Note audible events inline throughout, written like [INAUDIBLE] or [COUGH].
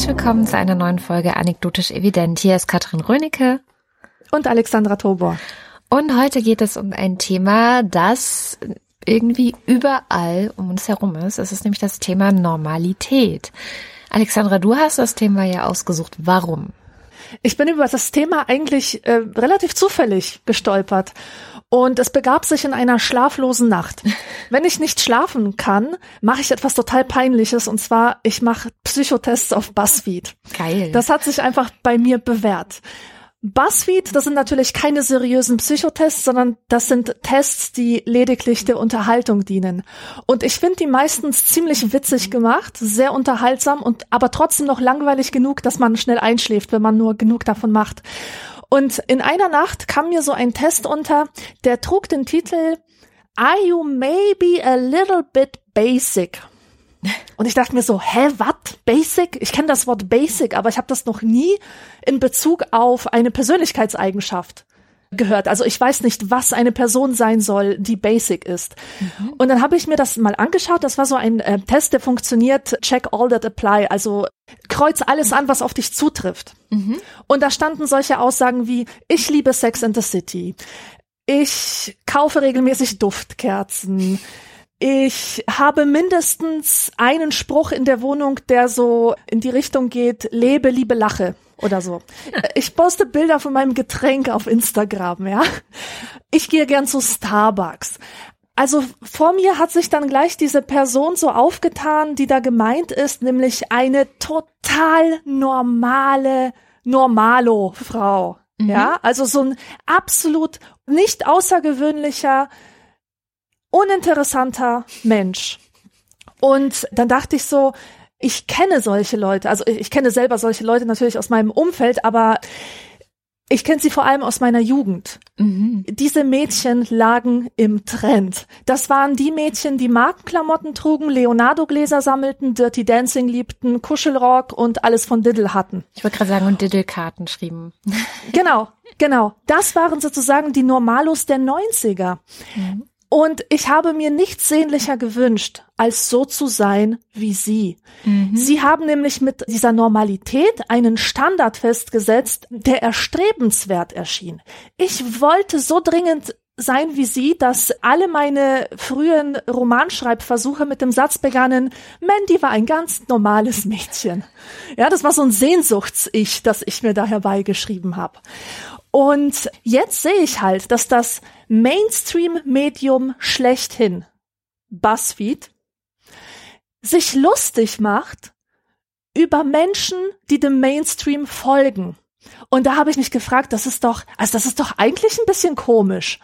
herzlich willkommen zu einer neuen Folge Anekdotisch Evident. Hier ist Katrin Rönecke und Alexandra Tobor. Und heute geht es um ein Thema, das irgendwie überall um uns herum ist. Es ist nämlich das Thema Normalität. Alexandra, du hast das Thema ja ausgesucht. Warum? Ich bin über das Thema eigentlich äh, relativ zufällig gestolpert. Und es begab sich in einer schlaflosen Nacht. [LAUGHS] Wenn ich nicht schlafen kann, mache ich etwas total Peinliches und zwar, ich mache Psychotests auf BuzzFeed. Geil. Das hat sich einfach bei mir bewährt. BuzzFeed, das sind natürlich keine seriösen Psychotests, sondern das sind Tests, die lediglich der Unterhaltung dienen. Und ich finde die meistens ziemlich witzig gemacht, sehr unterhaltsam und aber trotzdem noch langweilig genug, dass man schnell einschläft, wenn man nur genug davon macht. Und in einer Nacht kam mir so ein Test unter, der trug den Titel Are you maybe a little bit basic? Und ich dachte mir so, hä, wat? Basic? Ich kenne das Wort Basic, aber ich habe das noch nie in Bezug auf eine Persönlichkeitseigenschaft gehört. Also ich weiß nicht, was eine Person sein soll, die basic ist. Mhm. Und dann habe ich mir das mal angeschaut. Das war so ein äh, Test, der funktioniert, check all that apply. Also kreuz alles an, was auf dich zutrifft. Mhm. Und da standen solche Aussagen wie, ich liebe Sex in the City. Ich kaufe regelmäßig Duftkerzen. Ich habe mindestens einen Spruch in der Wohnung, der so in die Richtung geht, lebe, liebe, lache oder so. Ich poste Bilder von meinem Getränk auf Instagram, ja. Ich gehe gern zu Starbucks. Also vor mir hat sich dann gleich diese Person so aufgetan, die da gemeint ist, nämlich eine total normale Normalo-Frau. Mhm. Ja, also so ein absolut nicht außergewöhnlicher, uninteressanter Mensch. Und dann dachte ich so, ich kenne solche Leute, also ich kenne selber solche Leute natürlich aus meinem Umfeld, aber ich kenne sie vor allem aus meiner Jugend. Mhm. Diese Mädchen lagen im Trend. Das waren die Mädchen, die Markenklamotten trugen, Leonardo-Gläser sammelten, Dirty Dancing liebten, Kuschelrock und alles von Diddle hatten. Ich wollte gerade sagen, und Diddle-Karten schrieben. Genau, genau. Das waren sozusagen die Normalos der 90er. Mhm. Und ich habe mir nichts sehnlicher gewünscht, als so zu sein wie sie. Mhm. Sie haben nämlich mit dieser Normalität einen Standard festgesetzt, der erstrebenswert erschien. Ich wollte so dringend sein wie sie, dass alle meine frühen Romanschreibversuche mit dem Satz begannen, Mandy war ein ganz normales Mädchen. Ja, das war so ein Sehnsuchts-Ich, das ich mir da herbeigeschrieben habe. Und jetzt sehe ich halt, dass das Mainstream-Medium schlechthin, BuzzFeed, sich lustig macht über Menschen, die dem Mainstream folgen. Und da habe ich mich gefragt, das ist doch, also das ist doch eigentlich ein bisschen komisch.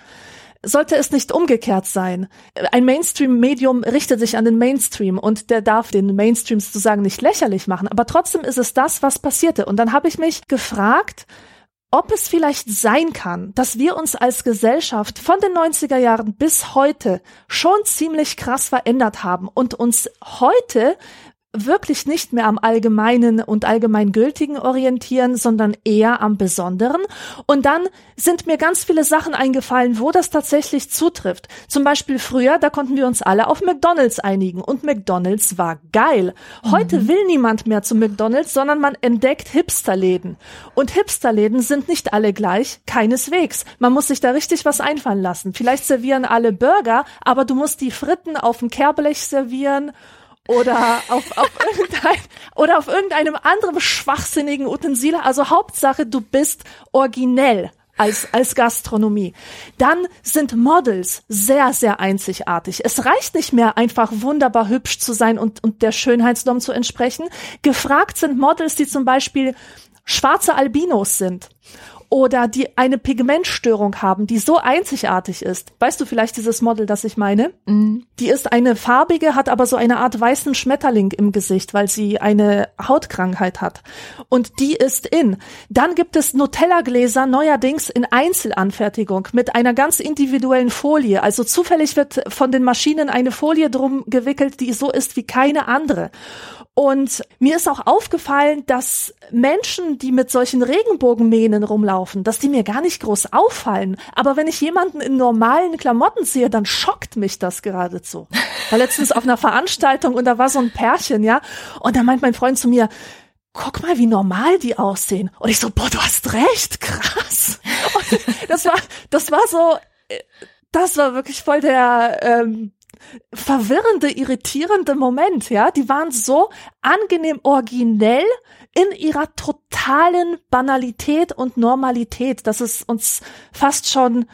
Sollte es nicht umgekehrt sein? Ein Mainstream-Medium richtet sich an den Mainstream und der darf den Mainstream sozusagen nicht lächerlich machen. Aber trotzdem ist es das, was passierte. Und dann habe ich mich gefragt, ob es vielleicht sein kann, dass wir uns als Gesellschaft von den 90er Jahren bis heute schon ziemlich krass verändert haben und uns heute wirklich nicht mehr am Allgemeinen und Allgemeingültigen orientieren, sondern eher am Besonderen. Und dann sind mir ganz viele Sachen eingefallen, wo das tatsächlich zutrifft. Zum Beispiel früher, da konnten wir uns alle auf McDonalds einigen und McDonalds war geil. Heute mhm. will niemand mehr zu McDonalds, sondern man entdeckt Hipsterläden. Und Hipsterläden sind nicht alle gleich, keineswegs. Man muss sich da richtig was einfallen lassen. Vielleicht servieren alle Burger, aber du musst die Fritten auf dem Kehrblech servieren oder auf, auf [LAUGHS] irgendein, oder auf irgendeinem anderen schwachsinnigen Utensil. Also Hauptsache, du bist originell als, als Gastronomie. Dann sind Models sehr, sehr einzigartig. Es reicht nicht mehr einfach wunderbar hübsch zu sein und, und der Schönheitsnorm zu entsprechen. Gefragt sind Models, die zum Beispiel schwarze Albinos sind oder die eine Pigmentstörung haben, die so einzigartig ist. Weißt du vielleicht dieses Model, das ich meine? Mhm. Die ist eine farbige, hat aber so eine Art weißen Schmetterling im Gesicht, weil sie eine Hautkrankheit hat. Und die ist in. Dann gibt es Nutella-Gläser neuerdings in Einzelanfertigung mit einer ganz individuellen Folie. Also zufällig wird von den Maschinen eine Folie drum gewickelt, die so ist wie keine andere. Und mir ist auch aufgefallen, dass Menschen, die mit solchen Regenbogenmähnen rumlaufen, dass die mir gar nicht groß auffallen. Aber wenn ich jemanden in normalen Klamotten sehe, dann schockt mich das geradezu. War letztens auf einer Veranstaltung und da war so ein Pärchen, ja. Und da meint mein Freund zu mir, guck mal, wie normal die aussehen. Und ich so, boah, du hast recht, krass. Und das war, das war so, äh, das war wirklich voll der ähm, verwirrende, irritierende Moment, ja. Die waren so angenehm originell in ihrer totalen Banalität und Normalität, dass es uns fast schon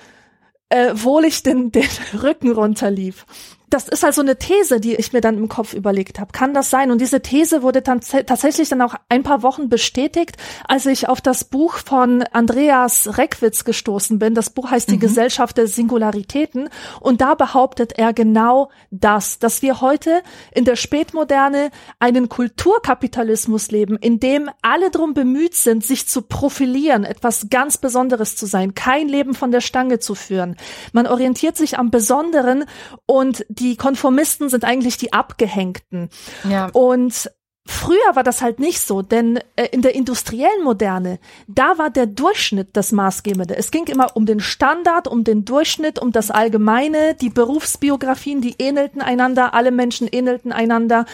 äh, wohlig den, den [LAUGHS] Rücken runterlief das ist also eine These, die ich mir dann im Kopf überlegt habe. Kann das sein? Und diese These wurde dann tatsächlich dann auch ein paar Wochen bestätigt, als ich auf das Buch von Andreas Reckwitz gestoßen bin. Das Buch heißt mhm. Die Gesellschaft der Singularitäten. Und da behauptet er genau das, dass wir heute in der Spätmoderne einen Kulturkapitalismus leben, in dem alle drum bemüht sind, sich zu profilieren, etwas ganz Besonderes zu sein, kein Leben von der Stange zu führen. Man orientiert sich am Besonderen und die Konformisten sind eigentlich die Abgehängten. Ja. Und Früher war das halt nicht so, denn äh, in der industriellen Moderne, da war der Durchschnitt das Maßgebende. Es ging immer um den Standard, um den Durchschnitt, um das Allgemeine, die Berufsbiografien, die ähnelten einander, alle Menschen ähnelten einander.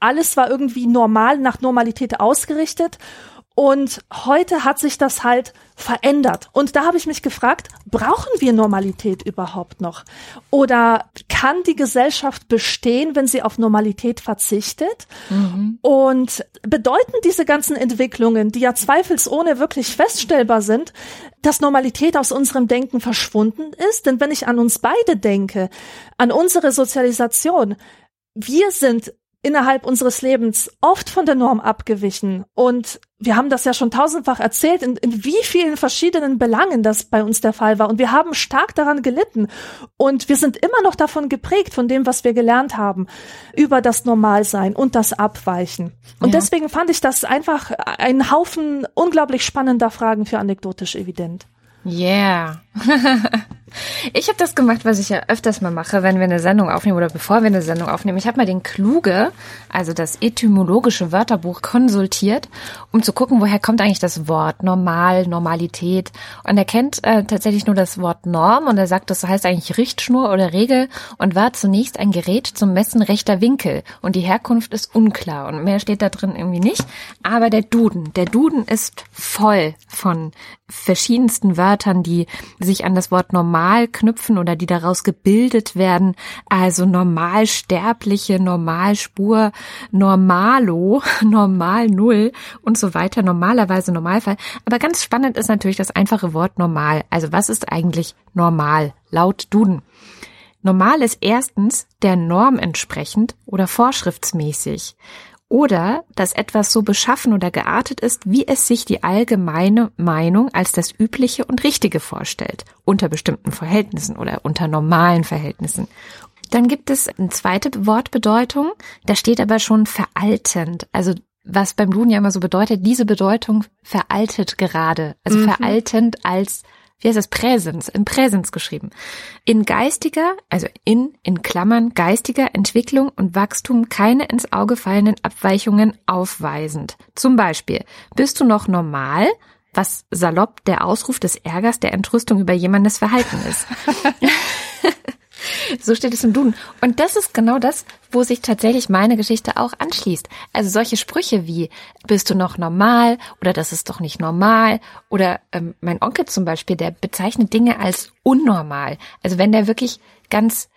Alles war irgendwie normal, nach Normalität ausgerichtet. Und heute hat sich das halt verändert. Und da habe ich mich gefragt, brauchen wir Normalität überhaupt noch? Oder kann die Gesellschaft bestehen, wenn sie auf Normalität verzichtet? Mhm. Und bedeuten diese ganzen Entwicklungen, die ja zweifelsohne wirklich feststellbar sind, dass Normalität aus unserem Denken verschwunden ist? Denn wenn ich an uns beide denke, an unsere Sozialisation, wir sind innerhalb unseres Lebens oft von der Norm abgewichen. Und wir haben das ja schon tausendfach erzählt, in, in wie vielen verschiedenen Belangen das bei uns der Fall war. Und wir haben stark daran gelitten. Und wir sind immer noch davon geprägt, von dem, was wir gelernt haben, über das Normalsein und das Abweichen. Und ja. deswegen fand ich das einfach ein Haufen unglaublich spannender Fragen für anekdotisch evident. Yeah. Ich habe das gemacht, was ich ja öfters mal mache, wenn wir eine Sendung aufnehmen oder bevor wir eine Sendung aufnehmen. Ich habe mal den Kluge, also das etymologische Wörterbuch, konsultiert, um zu gucken, woher kommt eigentlich das Wort Normal, Normalität. Und er kennt äh, tatsächlich nur das Wort Norm und er sagt, das heißt eigentlich Richtschnur oder Regel und war zunächst ein Gerät zum Messen rechter Winkel. Und die Herkunft ist unklar und mehr steht da drin irgendwie nicht. Aber der Duden, der Duden ist voll von verschiedensten Wörtern, die sich an das Wort normal knüpfen oder die daraus gebildet werden. Also normalsterbliche, Normalspur, Normalo, [LAUGHS] Normal Null und so weiter. Normalerweise Normalfall. Aber ganz spannend ist natürlich das einfache Wort normal. Also was ist eigentlich normal laut Duden? Normal ist erstens der Norm entsprechend oder vorschriftsmäßig oder dass etwas so beschaffen oder geartet ist, wie es sich die allgemeine Meinung als das Übliche und Richtige vorstellt, unter bestimmten Verhältnissen oder unter normalen Verhältnissen. Dann gibt es eine zweite Wortbedeutung, da steht aber schon veraltend, also was beim Duden ja immer so bedeutet, diese Bedeutung veraltet gerade, also mhm. veraltend als wie heißt das, Präsens, in Präsens geschrieben. In geistiger, also in, in Klammern, geistiger Entwicklung und Wachstum keine ins Auge fallenden Abweichungen aufweisend. Zum Beispiel, bist du noch normal? Was salopp der Ausruf des Ärgers, der Entrüstung über jemandes Verhalten ist. [LAUGHS] So steht es im Duden. Und das ist genau das, wo sich tatsächlich meine Geschichte auch anschließt. Also solche Sprüche wie, bist du noch normal oder das ist doch nicht normal oder ähm, mein Onkel zum Beispiel, der bezeichnet Dinge als unnormal. Also wenn der wirklich ganz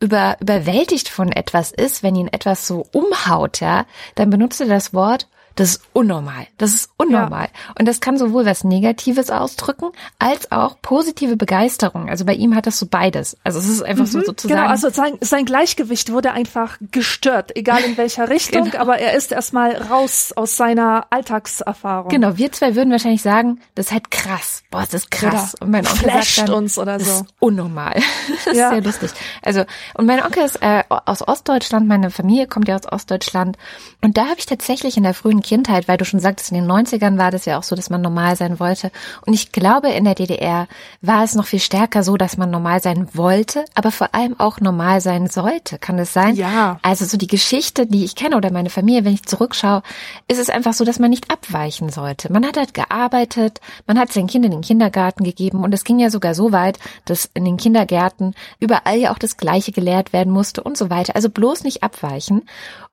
über, überwältigt von etwas ist, wenn ihn etwas so umhaut, ja, dann benutzt er das Wort das ist unnormal. Das ist unnormal. Ja. Und das kann sowohl was Negatives ausdrücken, als auch positive Begeisterung. Also bei ihm hat das so beides. Also es ist einfach mhm, so sozusagen. Genau, also sein, sein Gleichgewicht wurde einfach gestört, egal in welcher [LAUGHS] Richtung, genau. aber er ist erstmal raus aus seiner Alltagserfahrung. Genau, wir zwei würden wahrscheinlich sagen, das ist halt krass. Boah, das ist krass. Oder und mein Onkel sagt dann, uns oder so. [LAUGHS] Das ist unnormal. Das ja. ist sehr lustig. Also, und mein Onkel ist äh, aus Ostdeutschland, meine Familie kommt ja aus Ostdeutschland. Und da habe ich tatsächlich in der frühen Kindheit, weil du schon sagtest, in den 90ern war das ja auch so, dass man normal sein wollte. Und ich glaube, in der DDR war es noch viel stärker so, dass man normal sein wollte, aber vor allem auch normal sein sollte. Kann es sein? Ja. Also so die Geschichte, die ich kenne oder meine Familie, wenn ich zurückschaue, ist es einfach so, dass man nicht abweichen sollte. Man hat halt gearbeitet, man hat sein Kind in den Kindergarten gegeben und es ging ja sogar so weit, dass in den Kindergärten überall ja auch das Gleiche gelehrt werden musste und so weiter. Also bloß nicht abweichen.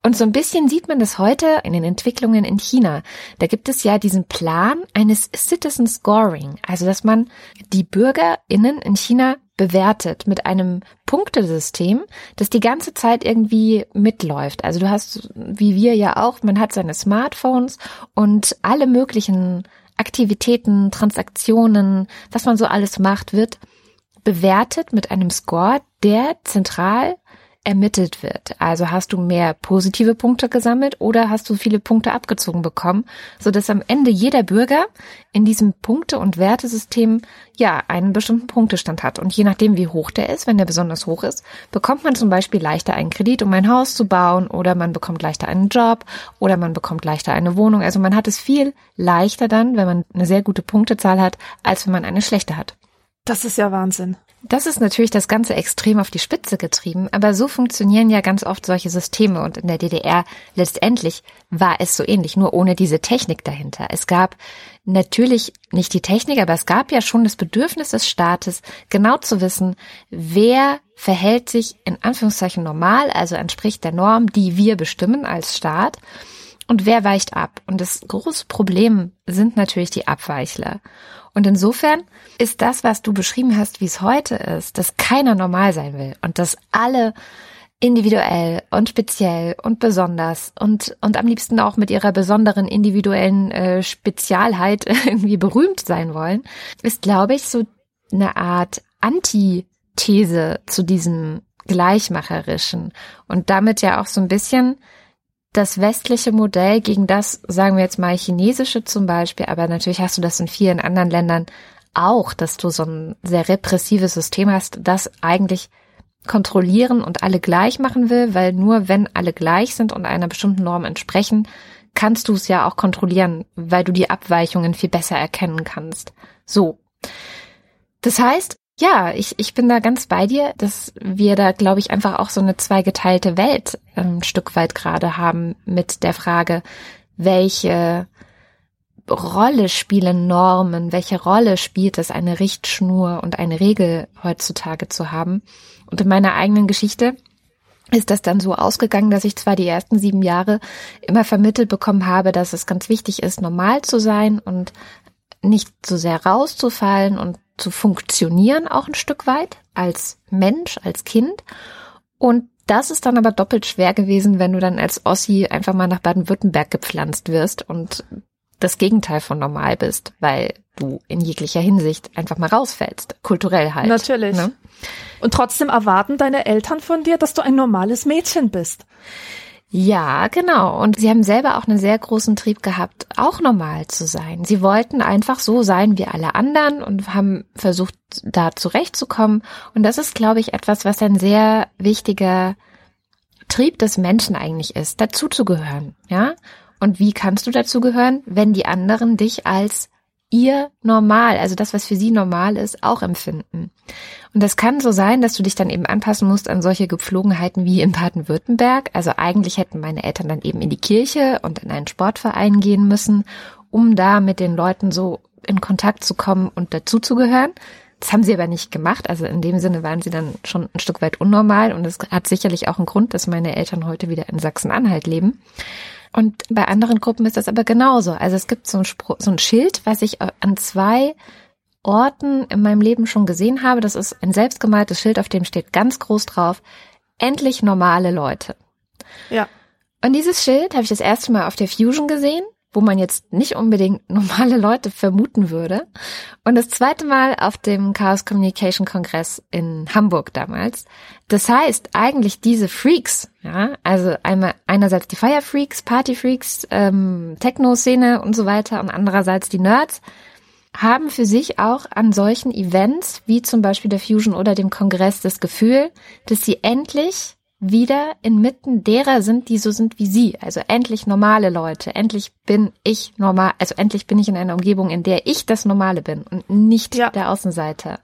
Und so ein bisschen sieht man das heute in den Entwicklungen in China. Da gibt es ja diesen Plan eines Citizen Scoring, also dass man die BürgerInnen in China bewertet mit einem Punktesystem, das die ganze Zeit irgendwie mitläuft. Also du hast, wie wir ja auch, man hat seine Smartphones und alle möglichen Aktivitäten, Transaktionen, was man so alles macht, wird bewertet mit einem Score, der zentral ermittelt wird. Also hast du mehr positive Punkte gesammelt oder hast du viele Punkte abgezogen bekommen, so dass am Ende jeder Bürger in diesem Punkte- und Wertesystem ja einen bestimmten Punktestand hat. Und je nachdem, wie hoch der ist, wenn der besonders hoch ist, bekommt man zum Beispiel leichter einen Kredit, um ein Haus zu bauen oder man bekommt leichter einen Job oder man bekommt leichter eine Wohnung. Also man hat es viel leichter dann, wenn man eine sehr gute Punktezahl hat, als wenn man eine schlechte hat. Das ist ja Wahnsinn. Das ist natürlich das Ganze extrem auf die Spitze getrieben, aber so funktionieren ja ganz oft solche Systeme und in der DDR letztendlich war es so ähnlich, nur ohne diese Technik dahinter. Es gab natürlich nicht die Technik, aber es gab ja schon das Bedürfnis des Staates, genau zu wissen, wer verhält sich in Anführungszeichen normal, also entspricht der Norm, die wir bestimmen als Staat und wer weicht ab. Und das große Problem sind natürlich die Abweichler. Und insofern ist das, was du beschrieben hast, wie es heute ist, dass keiner normal sein will und dass alle individuell und speziell und besonders und und am liebsten auch mit ihrer besonderen individuellen äh, Spezialheit [LAUGHS] irgendwie berühmt sein wollen, ist glaube ich so eine Art Antithese zu diesem gleichmacherischen und damit ja auch so ein bisschen das westliche Modell gegen das, sagen wir jetzt mal, chinesische zum Beispiel, aber natürlich hast du das in vielen anderen Ländern auch, dass du so ein sehr repressives System hast, das eigentlich kontrollieren und alle gleich machen will, weil nur wenn alle gleich sind und einer bestimmten Norm entsprechen, kannst du es ja auch kontrollieren, weil du die Abweichungen viel besser erkennen kannst. So. Das heißt, ja, ich, ich bin da ganz bei dir, dass wir da, glaube ich, einfach auch so eine zweigeteilte Welt ein ähm, Stück weit gerade haben mit der Frage, welche Rolle spielen Normen, welche Rolle spielt es, eine Richtschnur und eine Regel heutzutage zu haben. Und in meiner eigenen Geschichte ist das dann so ausgegangen, dass ich zwar die ersten sieben Jahre immer vermittelt bekommen habe, dass es ganz wichtig ist, normal zu sein und nicht so sehr rauszufallen und zu funktionieren auch ein Stück weit als Mensch, als Kind. Und das ist dann aber doppelt schwer gewesen, wenn du dann als Ossi einfach mal nach Baden-Württemberg gepflanzt wirst und das Gegenteil von normal bist, weil du in jeglicher Hinsicht einfach mal rausfällst, kulturell halt. Natürlich. Ne? Und trotzdem erwarten deine Eltern von dir, dass du ein normales Mädchen bist. Ja, genau. Und sie haben selber auch einen sehr großen Trieb gehabt, auch normal zu sein. Sie wollten einfach so sein wie alle anderen und haben versucht, da zurechtzukommen. Und das ist, glaube ich, etwas, was ein sehr wichtiger Trieb des Menschen eigentlich ist, dazuzugehören. Ja? Und wie kannst du dazugehören, wenn die anderen dich als ihr normal, also das, was für sie normal ist, auch empfinden. Und das kann so sein, dass du dich dann eben anpassen musst an solche Gepflogenheiten wie in Baden-Württemberg. Also eigentlich hätten meine Eltern dann eben in die Kirche und in einen Sportverein gehen müssen, um da mit den Leuten so in Kontakt zu kommen und dazuzugehören. Das haben sie aber nicht gemacht. Also in dem Sinne waren sie dann schon ein Stück weit unnormal und es hat sicherlich auch einen Grund, dass meine Eltern heute wieder in Sachsen-Anhalt leben. Und bei anderen Gruppen ist das aber genauso. Also es gibt so ein, Spruch, so ein Schild, was ich an zwei Orten in meinem Leben schon gesehen habe. Das ist ein selbstgemaltes Schild, auf dem steht ganz groß drauf, endlich normale Leute. Ja. Und dieses Schild habe ich das erste Mal auf der Fusion gesehen wo man jetzt nicht unbedingt [LAUGHS] normale Leute vermuten würde. Und das zweite Mal auf dem Chaos Communication Kongress in Hamburg damals. Das heißt, eigentlich diese Freaks, ja, also einmal einerseits die Fire Freaks, Party Freaks, ähm, Techno-Szene und so weiter und andererseits die Nerds, haben für sich auch an solchen Events wie zum Beispiel der Fusion oder dem Kongress das Gefühl, dass sie endlich wieder inmitten derer sind, die so sind wie sie. Also endlich normale Leute. Endlich bin ich normal. Also endlich bin ich in einer Umgebung, in der ich das Normale bin und nicht ja. der Außenseiter.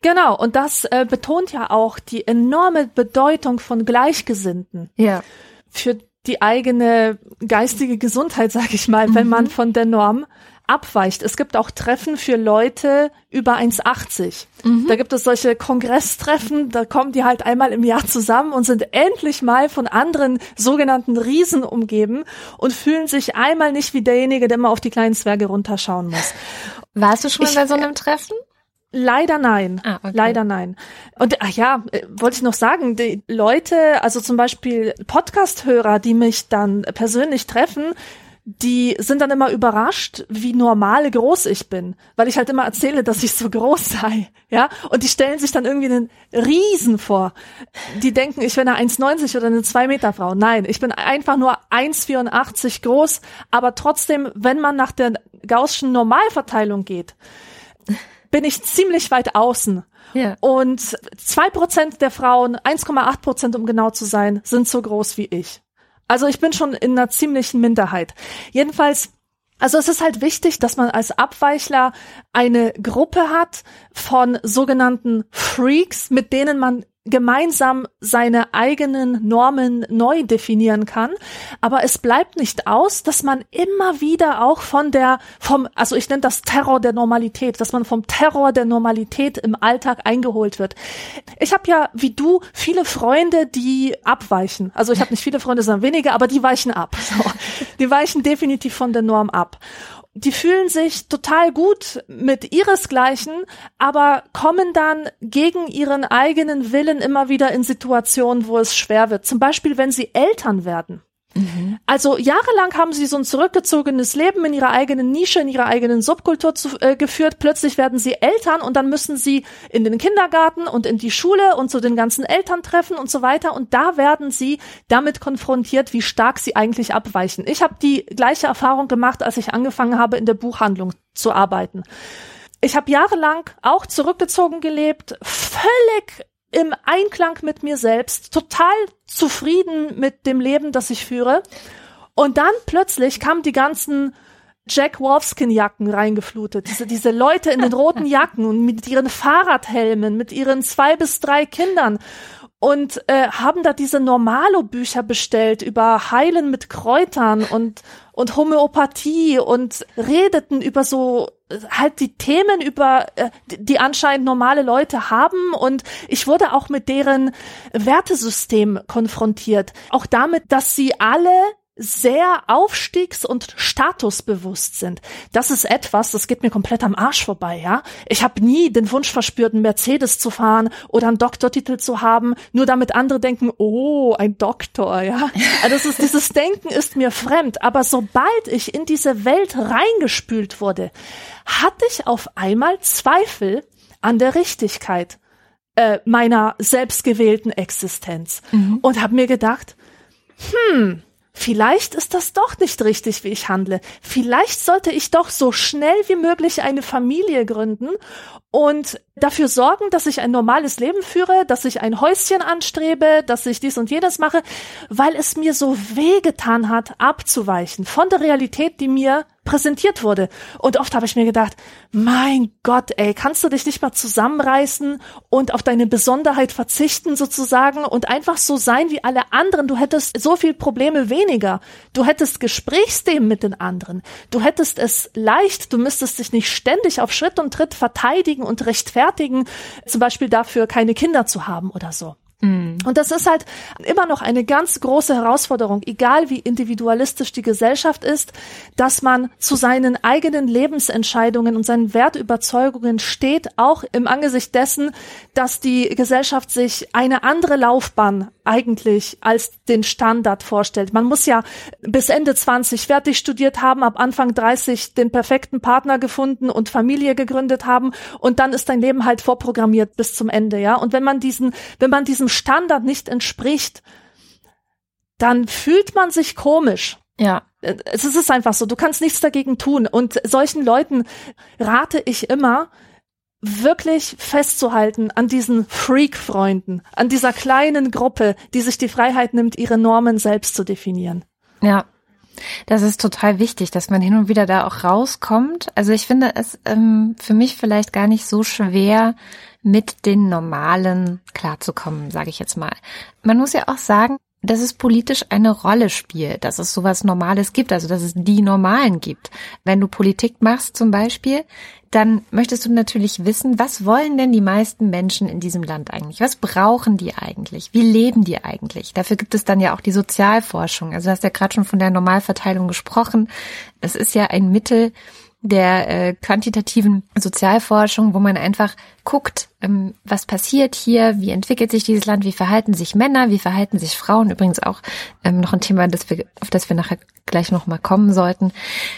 Genau, und das äh, betont ja auch die enorme Bedeutung von Gleichgesinnten. Ja. Für die eigene geistige Gesundheit, [LAUGHS] sag ich mal, mhm. wenn man von der Norm abweicht. Es gibt auch Treffen für Leute über 1,80. Mhm. Da gibt es solche Kongresstreffen, da kommen die halt einmal im Jahr zusammen und sind endlich mal von anderen sogenannten Riesen umgeben und fühlen sich einmal nicht wie derjenige, der immer auf die kleinen Zwerge runterschauen muss. Warst du schon mal bei so einem Treffen? Leider nein. Ah, okay. Leider nein. Und ach ja, äh, wollte ich noch sagen, die Leute, also zum Beispiel Podcast-Hörer, die mich dann persönlich treffen, die sind dann immer überrascht, wie normal groß ich bin, weil ich halt immer erzähle, dass ich so groß sei, ja, und die stellen sich dann irgendwie einen Riesen vor. Die denken, ich wäre eine 1,90 oder eine 2 Meter Frau. Nein, ich bin einfach nur 1,84 groß, aber trotzdem, wenn man nach der Gaußschen Normalverteilung geht, bin ich ziemlich weit außen. Ja. Und zwei Prozent der Frauen, 1,8 Prozent um genau zu sein, sind so groß wie ich. Also ich bin schon in einer ziemlichen Minderheit. Jedenfalls also es ist halt wichtig, dass man als Abweichler eine Gruppe hat von sogenannten Freaks, mit denen man gemeinsam seine eigenen Normen neu definieren kann. Aber es bleibt nicht aus, dass man immer wieder auch von der, vom, also ich nenne das Terror der Normalität, dass man vom Terror der Normalität im Alltag eingeholt wird. Ich habe ja, wie du, viele Freunde, die abweichen. Also ich habe nicht viele Freunde, sondern wenige, aber die weichen ab. So. Die weichen definitiv von der Norm ab die fühlen sich total gut mit ihresgleichen, aber kommen dann gegen ihren eigenen Willen immer wieder in Situationen, wo es schwer wird. Zum Beispiel, wenn sie Eltern werden. Mhm. Also jahrelang haben sie so ein zurückgezogenes Leben in ihrer eigenen Nische, in ihrer eigenen Subkultur zu, äh, geführt. Plötzlich werden sie Eltern und dann müssen sie in den Kindergarten und in die Schule und zu den ganzen Elterntreffen und so weiter. Und da werden sie damit konfrontiert, wie stark sie eigentlich abweichen. Ich habe die gleiche Erfahrung gemacht, als ich angefangen habe, in der Buchhandlung zu arbeiten. Ich habe jahrelang auch zurückgezogen gelebt, völlig im Einklang mit mir selbst, total zufrieden mit dem Leben, das ich führe. Und dann plötzlich kamen die ganzen Jack Wolfskin Jacken reingeflutet. Diese, diese Leute in den roten [LAUGHS] Jacken und mit ihren Fahrradhelmen, mit ihren zwei bis drei Kindern und äh, haben da diese Normalo-Bücher bestellt über Heilen mit Kräutern und und Homöopathie und redeten über so halt die Themen über äh, die anscheinend normale Leute haben. Und ich wurde auch mit deren Wertesystem konfrontiert. Auch damit dass sie alle sehr aufstiegs- und statusbewusst sind. Das ist etwas, das geht mir komplett am Arsch vorbei, ja. Ich habe nie den Wunsch verspürt, einen Mercedes zu fahren oder einen Doktortitel zu haben, nur damit andere denken, oh, ein Doktor, ja. Also das ist, dieses Denken ist mir fremd. Aber sobald ich in diese Welt reingespült wurde, hatte ich auf einmal Zweifel an der Richtigkeit äh, meiner selbstgewählten Existenz mhm. und habe mir gedacht, hm, vielleicht ist das doch nicht richtig, wie ich handle. Vielleicht sollte ich doch so schnell wie möglich eine Familie gründen und dafür sorgen, dass ich ein normales Leben führe, dass ich ein Häuschen anstrebe, dass ich dies und jenes mache, weil es mir so wehgetan hat, abzuweichen von der Realität, die mir präsentiert wurde. Und oft habe ich mir gedacht, mein Gott, ey, kannst du dich nicht mal zusammenreißen und auf deine Besonderheit verzichten sozusagen und einfach so sein wie alle anderen? Du hättest so viel Probleme weniger. Du hättest Gesprächsthemen mit den anderen. Du hättest es leicht. Du müsstest dich nicht ständig auf Schritt und Tritt verteidigen und rechtfertigen, zum Beispiel dafür keine Kinder zu haben oder so. Mhm. Und das ist halt immer noch eine ganz große Herausforderung, egal wie individualistisch die Gesellschaft ist, dass man zu seinen eigenen Lebensentscheidungen und seinen Wertüberzeugungen steht, auch im Angesicht dessen, dass die Gesellschaft sich eine andere Laufbahn eigentlich als den Standard vorstellt. Man muss ja bis Ende 20 fertig studiert haben, ab Anfang 30 den perfekten Partner gefunden und Familie gegründet haben und dann ist dein Leben halt vorprogrammiert bis zum Ende, ja. Und wenn man diesen, wenn man diesem Standard nicht entspricht, dann fühlt man sich komisch. Ja. Es ist einfach so, du kannst nichts dagegen tun. Und solchen Leuten rate ich immer, wirklich festzuhalten an diesen Freak-Freunden, an dieser kleinen Gruppe, die sich die Freiheit nimmt, ihre Normen selbst zu definieren. Ja. Das ist total wichtig, dass man hin und wieder da auch rauskommt. Also ich finde es ähm, für mich vielleicht gar nicht so schwer, mit den normalen klarzukommen, sage ich jetzt mal. Man muss ja auch sagen, dass es politisch eine Rolle spielt, dass es sowas Normales gibt, also dass es die Normalen gibt. Wenn du Politik machst zum Beispiel, dann möchtest du natürlich wissen, was wollen denn die meisten Menschen in diesem Land eigentlich? Was brauchen die eigentlich? Wie leben die eigentlich? Dafür gibt es dann ja auch die Sozialforschung. Also du hast ja gerade schon von der Normalverteilung gesprochen. Es ist ja ein Mittel, der äh, quantitativen Sozialforschung, wo man einfach guckt, ähm, was passiert hier, wie entwickelt sich dieses Land, wie verhalten sich Männer, wie verhalten sich Frauen, übrigens auch ähm, noch ein Thema, das wir, auf das wir nachher gleich nochmal kommen sollten.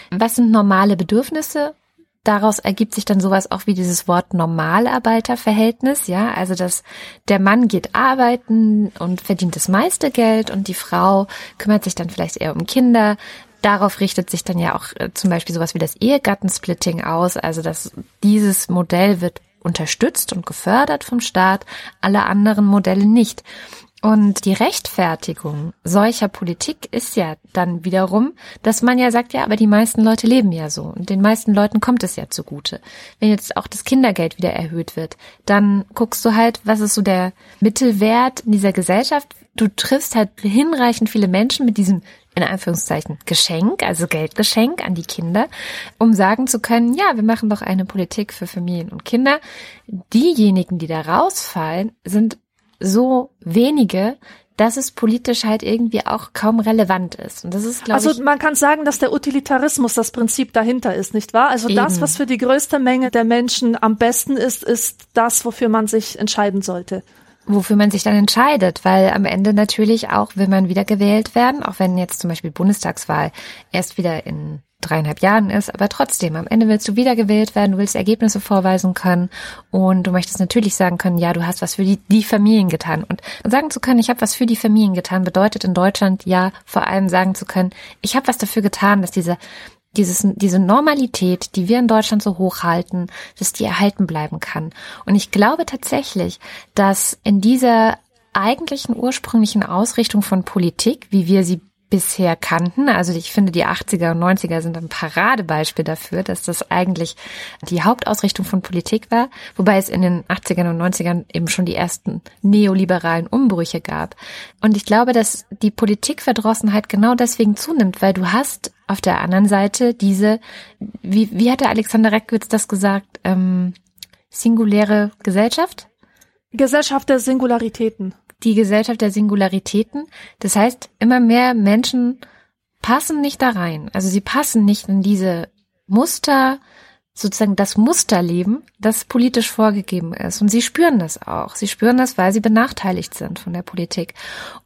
Was sind normale Bedürfnisse? Daraus ergibt sich dann sowas auch wie dieses Wort Normalarbeiterverhältnis, ja, also dass der Mann geht arbeiten und verdient das meiste Geld und die Frau kümmert sich dann vielleicht eher um Kinder, darauf richtet sich dann ja auch äh, zum Beispiel sowas wie das Ehegattensplitting aus. Also dass dieses Modell wird unterstützt und gefördert vom Staat, alle anderen Modelle nicht. Und die Rechtfertigung solcher Politik ist ja dann wiederum, dass man ja sagt, ja, aber die meisten Leute leben ja so und den meisten Leuten kommt es ja zugute. Wenn jetzt auch das Kindergeld wieder erhöht wird, dann guckst du halt, was ist so der Mittelwert in dieser Gesellschaft? Du triffst halt hinreichend viele Menschen mit diesem in Anführungszeichen Geschenk, also Geldgeschenk an die Kinder, um sagen zu können, ja, wir machen doch eine Politik für Familien und Kinder. Diejenigen, die da rausfallen, sind so wenige, dass es politisch halt irgendwie auch kaum relevant ist. Und das ist, glaube also ich. Also man kann sagen, dass der Utilitarismus das Prinzip dahinter ist, nicht wahr? Also eben. das, was für die größte Menge der Menschen am besten ist, ist das, wofür man sich entscheiden sollte wofür man sich dann entscheidet, weil am Ende natürlich auch will man wieder gewählt werden, auch wenn jetzt zum Beispiel Bundestagswahl erst wieder in dreieinhalb Jahren ist, aber trotzdem, am Ende willst du wiedergewählt werden, du willst Ergebnisse vorweisen können und du möchtest natürlich sagen können, ja, du hast was für die, die Familien getan. Und sagen zu können, ich habe was für die Familien getan, bedeutet in Deutschland ja vor allem sagen zu können, ich habe was dafür getan, dass diese dieses, diese Normalität, die wir in Deutschland so hochhalten, dass die erhalten bleiben kann. Und ich glaube tatsächlich, dass in dieser eigentlichen ursprünglichen Ausrichtung von Politik, wie wir sie bisher kannten. Also ich finde, die 80er und 90er sind ein Paradebeispiel dafür, dass das eigentlich die Hauptausrichtung von Politik war, wobei es in den 80ern und 90ern eben schon die ersten neoliberalen Umbrüche gab. Und ich glaube, dass die Politikverdrossenheit genau deswegen zunimmt, weil du hast auf der anderen Seite diese, wie, wie hatte Alexander Reckwitz das gesagt, ähm, singuläre Gesellschaft? Gesellschaft der Singularitäten die Gesellschaft der Singularitäten. Das heißt, immer mehr Menschen passen nicht da rein. Also sie passen nicht in diese Muster, sozusagen das Musterleben, das politisch vorgegeben ist. Und sie spüren das auch. Sie spüren das, weil sie benachteiligt sind von der Politik.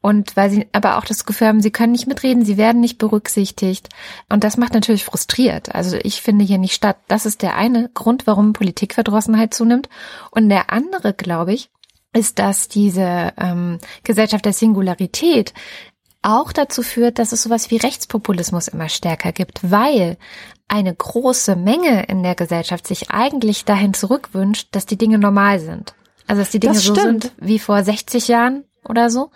Und weil sie aber auch das Gefühl haben, sie können nicht mitreden, sie werden nicht berücksichtigt. Und das macht natürlich frustriert. Also ich finde hier nicht statt. Das ist der eine Grund, warum Politikverdrossenheit zunimmt. Und der andere, glaube ich, ist, dass diese ähm, Gesellschaft der Singularität auch dazu führt, dass es sowas wie Rechtspopulismus immer stärker gibt, weil eine große Menge in der Gesellschaft sich eigentlich dahin zurückwünscht, dass die Dinge normal sind. Also dass die Dinge so sind wie vor 60 Jahren oder so.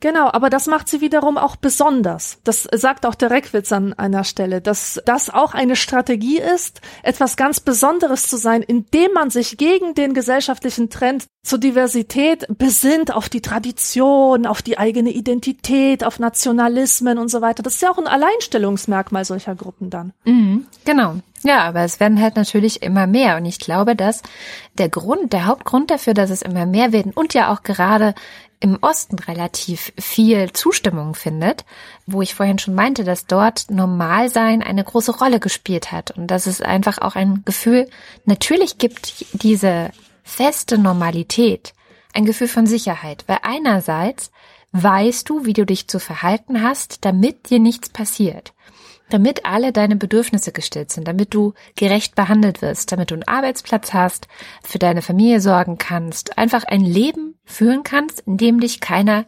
Genau, aber das macht sie wiederum auch besonders. Das sagt auch der Reckwitz an einer Stelle, dass das auch eine Strategie ist, etwas ganz Besonderes zu sein, indem man sich gegen den gesellschaftlichen Trend zur Diversität besinnt, auf die Tradition, auf die eigene Identität, auf Nationalismen und so weiter. Das ist ja auch ein Alleinstellungsmerkmal solcher Gruppen dann. Mhm, genau. Ja, aber es werden halt natürlich immer mehr. Und ich glaube, dass der Grund, der Hauptgrund dafür, dass es immer mehr werden und ja auch gerade im Osten relativ viel Zustimmung findet, wo ich vorhin schon meinte, dass dort Normalsein eine große Rolle gespielt hat und dass es einfach auch ein Gefühl, natürlich gibt diese feste Normalität ein Gefühl von Sicherheit, weil einerseits weißt du, wie du dich zu verhalten hast, damit dir nichts passiert damit alle deine Bedürfnisse gestillt sind, damit du gerecht behandelt wirst, damit du einen Arbeitsplatz hast, für deine Familie sorgen kannst, einfach ein Leben führen kannst, in dem dich keiner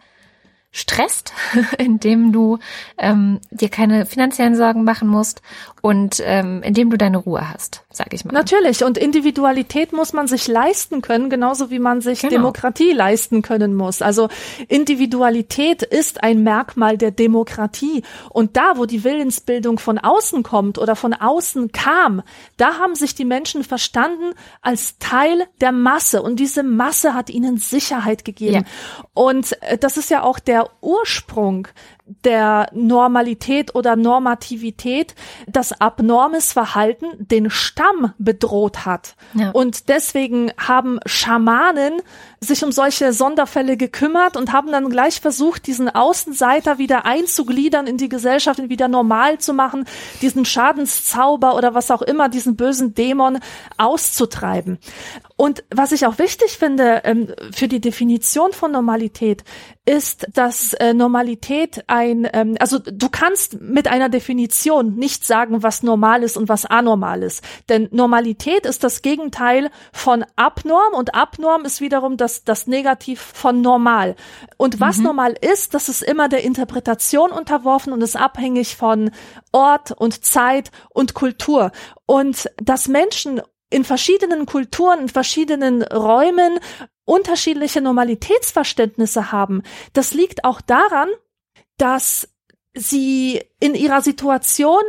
stresst, [LAUGHS] in dem du ähm, dir keine finanziellen Sorgen machen musst und ähm, indem du deine Ruhe hast, sag ich mal. Natürlich. Und Individualität muss man sich leisten können, genauso wie man sich genau. Demokratie leisten können muss. Also Individualität ist ein Merkmal der Demokratie. Und da, wo die Willensbildung von außen kommt oder von außen kam, da haben sich die Menschen verstanden als Teil der Masse. Und diese Masse hat ihnen Sicherheit gegeben. Ja. Und äh, das ist ja auch der Ursprung der Normalität oder Normativität, dass abnormes Verhalten den Stamm bedroht hat. Ja. Und deswegen haben Schamanen sich um solche Sonderfälle gekümmert und haben dann gleich versucht, diesen Außenseiter wieder einzugliedern in die Gesellschaft und wieder normal zu machen, diesen Schadenszauber oder was auch immer, diesen bösen Dämon auszutreiben. Und was ich auch wichtig finde ähm, für die Definition von Normalität, ist, dass äh, Normalität ein, ähm, also du kannst mit einer Definition nicht sagen, was normal ist und was anormal ist. Denn Normalität ist das Gegenteil von Abnorm und Abnorm ist wiederum das, das Negativ von normal. Und was mhm. normal ist, das ist immer der Interpretation unterworfen und ist abhängig von Ort und Zeit und Kultur. Und dass Menschen in verschiedenen Kulturen, in verschiedenen Räumen unterschiedliche Normalitätsverständnisse haben. Das liegt auch daran, dass sie in ihrer Situation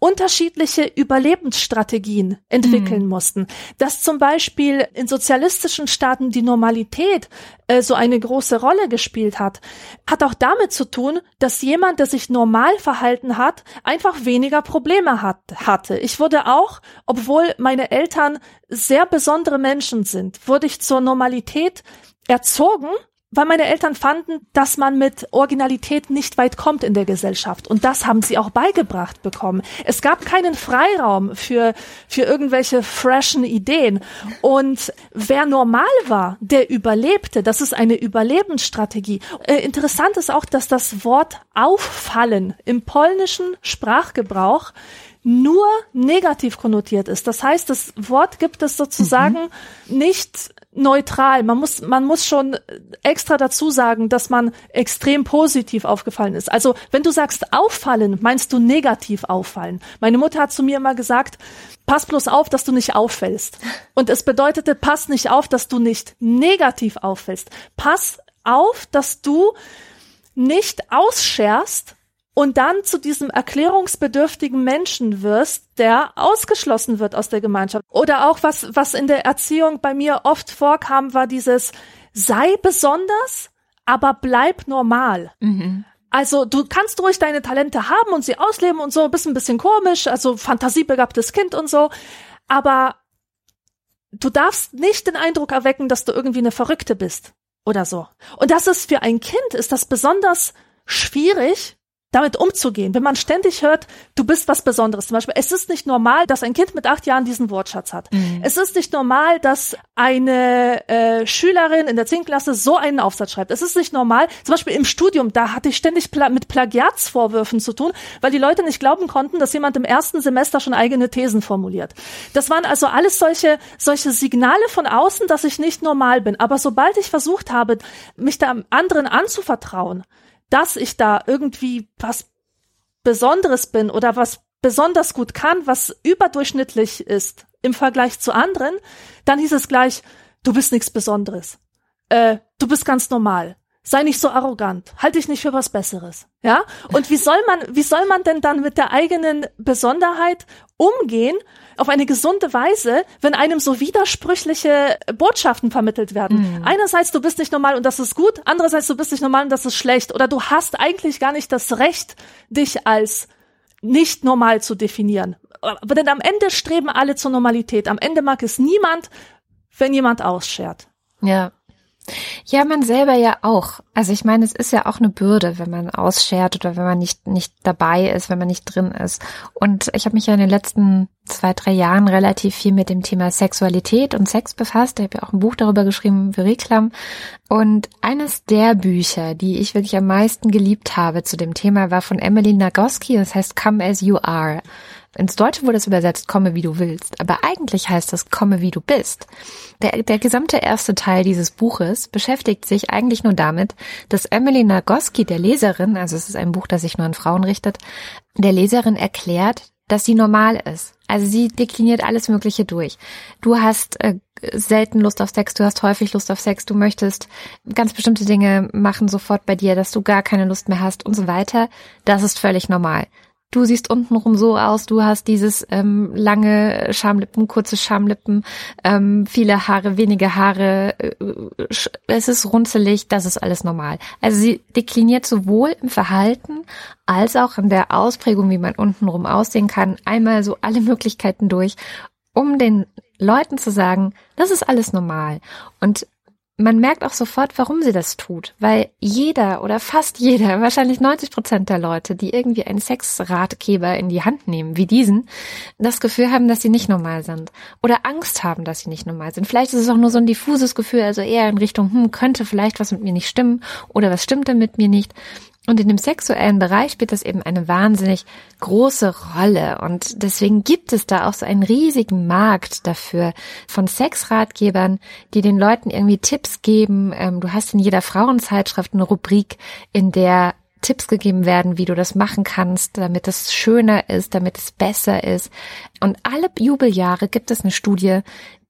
unterschiedliche Überlebensstrategien entwickeln mhm. mussten. Dass zum Beispiel in sozialistischen Staaten die Normalität äh, so eine große Rolle gespielt hat, hat auch damit zu tun, dass jemand, der sich normal verhalten hat, einfach weniger Probleme hat, hatte. Ich wurde auch, obwohl meine Eltern sehr besondere Menschen sind, wurde ich zur Normalität erzogen weil meine Eltern fanden, dass man mit Originalität nicht weit kommt in der Gesellschaft. Und das haben sie auch beigebracht bekommen. Es gab keinen Freiraum für, für irgendwelche freshen Ideen. Und wer normal war, der überlebte. Das ist eine Überlebensstrategie. Äh, interessant ist auch, dass das Wort auffallen im polnischen Sprachgebrauch nur negativ konnotiert ist. Das heißt, das Wort gibt es sozusagen mhm. nicht neutral. Man muss, man muss schon extra dazu sagen, dass man extrem positiv aufgefallen ist. Also, wenn du sagst auffallen, meinst du negativ auffallen. Meine Mutter hat zu mir immer gesagt, pass bloß auf, dass du nicht auffällst. Und es bedeutete, pass nicht auf, dass du nicht negativ auffällst. Pass auf, dass du nicht ausscherst, und dann zu diesem erklärungsbedürftigen Menschen wirst, der ausgeschlossen wird aus der Gemeinschaft. Oder auch was, was in der Erziehung bei mir oft vorkam, war dieses sei besonders, aber bleib normal. Mhm. Also du kannst ruhig deine Talente haben und sie ausleben und so, bist ein bisschen komisch, also fantasiebegabtes Kind und so, aber du darfst nicht den Eindruck erwecken, dass du irgendwie eine Verrückte bist oder so. Und das ist für ein Kind, ist das besonders schwierig, damit umzugehen. Wenn man ständig hört, du bist was Besonderes. Zum Beispiel, es ist nicht normal, dass ein Kind mit acht Jahren diesen Wortschatz hat. Mhm. Es ist nicht normal, dass eine äh, Schülerin in der zehnten Klasse so einen Aufsatz schreibt. Es ist nicht normal. Zum Beispiel im Studium, da hatte ich ständig Pla mit Plagiatsvorwürfen zu tun, weil die Leute nicht glauben konnten, dass jemand im ersten Semester schon eigene Thesen formuliert. Das waren also alles solche, solche Signale von außen, dass ich nicht normal bin. Aber sobald ich versucht habe, mich da anderen anzuvertrauen, dass ich da irgendwie was Besonderes bin oder was besonders gut kann, was überdurchschnittlich ist im Vergleich zu anderen, dann hieß es gleich, du bist nichts Besonderes. Äh, du bist ganz normal. Sei nicht so arrogant. Halt dich nicht für was Besseres. Ja? Und wie soll man, wie soll man denn dann mit der eigenen Besonderheit umgehen auf eine gesunde Weise, wenn einem so widersprüchliche Botschaften vermittelt werden? Mhm. Einerseits, du bist nicht normal und das ist gut. Andererseits, du bist nicht normal und das ist schlecht. Oder du hast eigentlich gar nicht das Recht, dich als nicht normal zu definieren. Aber denn am Ende streben alle zur Normalität. Am Ende mag es niemand, wenn jemand ausschert. Ja. Ja, man selber ja auch. Also ich meine, es ist ja auch eine Bürde, wenn man ausschert oder wenn man nicht nicht dabei ist, wenn man nicht drin ist. Und ich habe mich ja in den letzten zwei, drei Jahren relativ viel mit dem Thema Sexualität und Sex befasst. Ich habe ja auch ein Buch darüber geschrieben für Reklam. Und eines der Bücher, die ich wirklich am meisten geliebt habe zu dem Thema, war von Emily Nagoski. Das heißt Come as You Are. Ins Deutsche wurde es übersetzt, komme wie du willst. Aber eigentlich heißt das, komme wie du bist. Der, der gesamte erste Teil dieses Buches beschäftigt sich eigentlich nur damit, dass Emily Nagoski der Leserin, also es ist ein Buch, das sich nur an Frauen richtet, der Leserin erklärt, dass sie normal ist. Also sie dekliniert alles Mögliche durch. Du hast äh, selten Lust auf Sex, du hast häufig Lust auf Sex, du möchtest ganz bestimmte Dinge machen sofort bei dir, dass du gar keine Lust mehr hast und so weiter. Das ist völlig normal du siehst untenrum so aus, du hast dieses ähm, lange Schamlippen, kurze Schamlippen, ähm, viele Haare, wenige Haare, äh, es ist runzelig, das ist alles normal. Also sie dekliniert sowohl im Verhalten als auch in der Ausprägung, wie man untenrum aussehen kann, einmal so alle Möglichkeiten durch, um den Leuten zu sagen, das ist alles normal. Und man merkt auch sofort, warum sie das tut, weil jeder oder fast jeder, [LAUGHS] wahrscheinlich 90 Prozent der Leute, die irgendwie einen Sexratgeber in die Hand nehmen, wie diesen, das Gefühl haben, dass sie nicht normal sind oder Angst haben, dass sie nicht normal sind. Vielleicht ist es auch nur so ein diffuses Gefühl, also eher in Richtung, hm, könnte vielleicht was mit mir nicht stimmen oder was stimmt denn mit mir nicht. Und in dem sexuellen Bereich spielt das eben eine wahnsinnig große Rolle. Und deswegen gibt es da auch so einen riesigen Markt dafür von Sexratgebern, die den Leuten irgendwie Tipps geben. Ähm, du hast in jeder Frauenzeitschrift eine Rubrik, in der Tipps gegeben werden, wie du das machen kannst, damit es schöner ist, damit es besser ist. Und alle Jubeljahre gibt es eine Studie,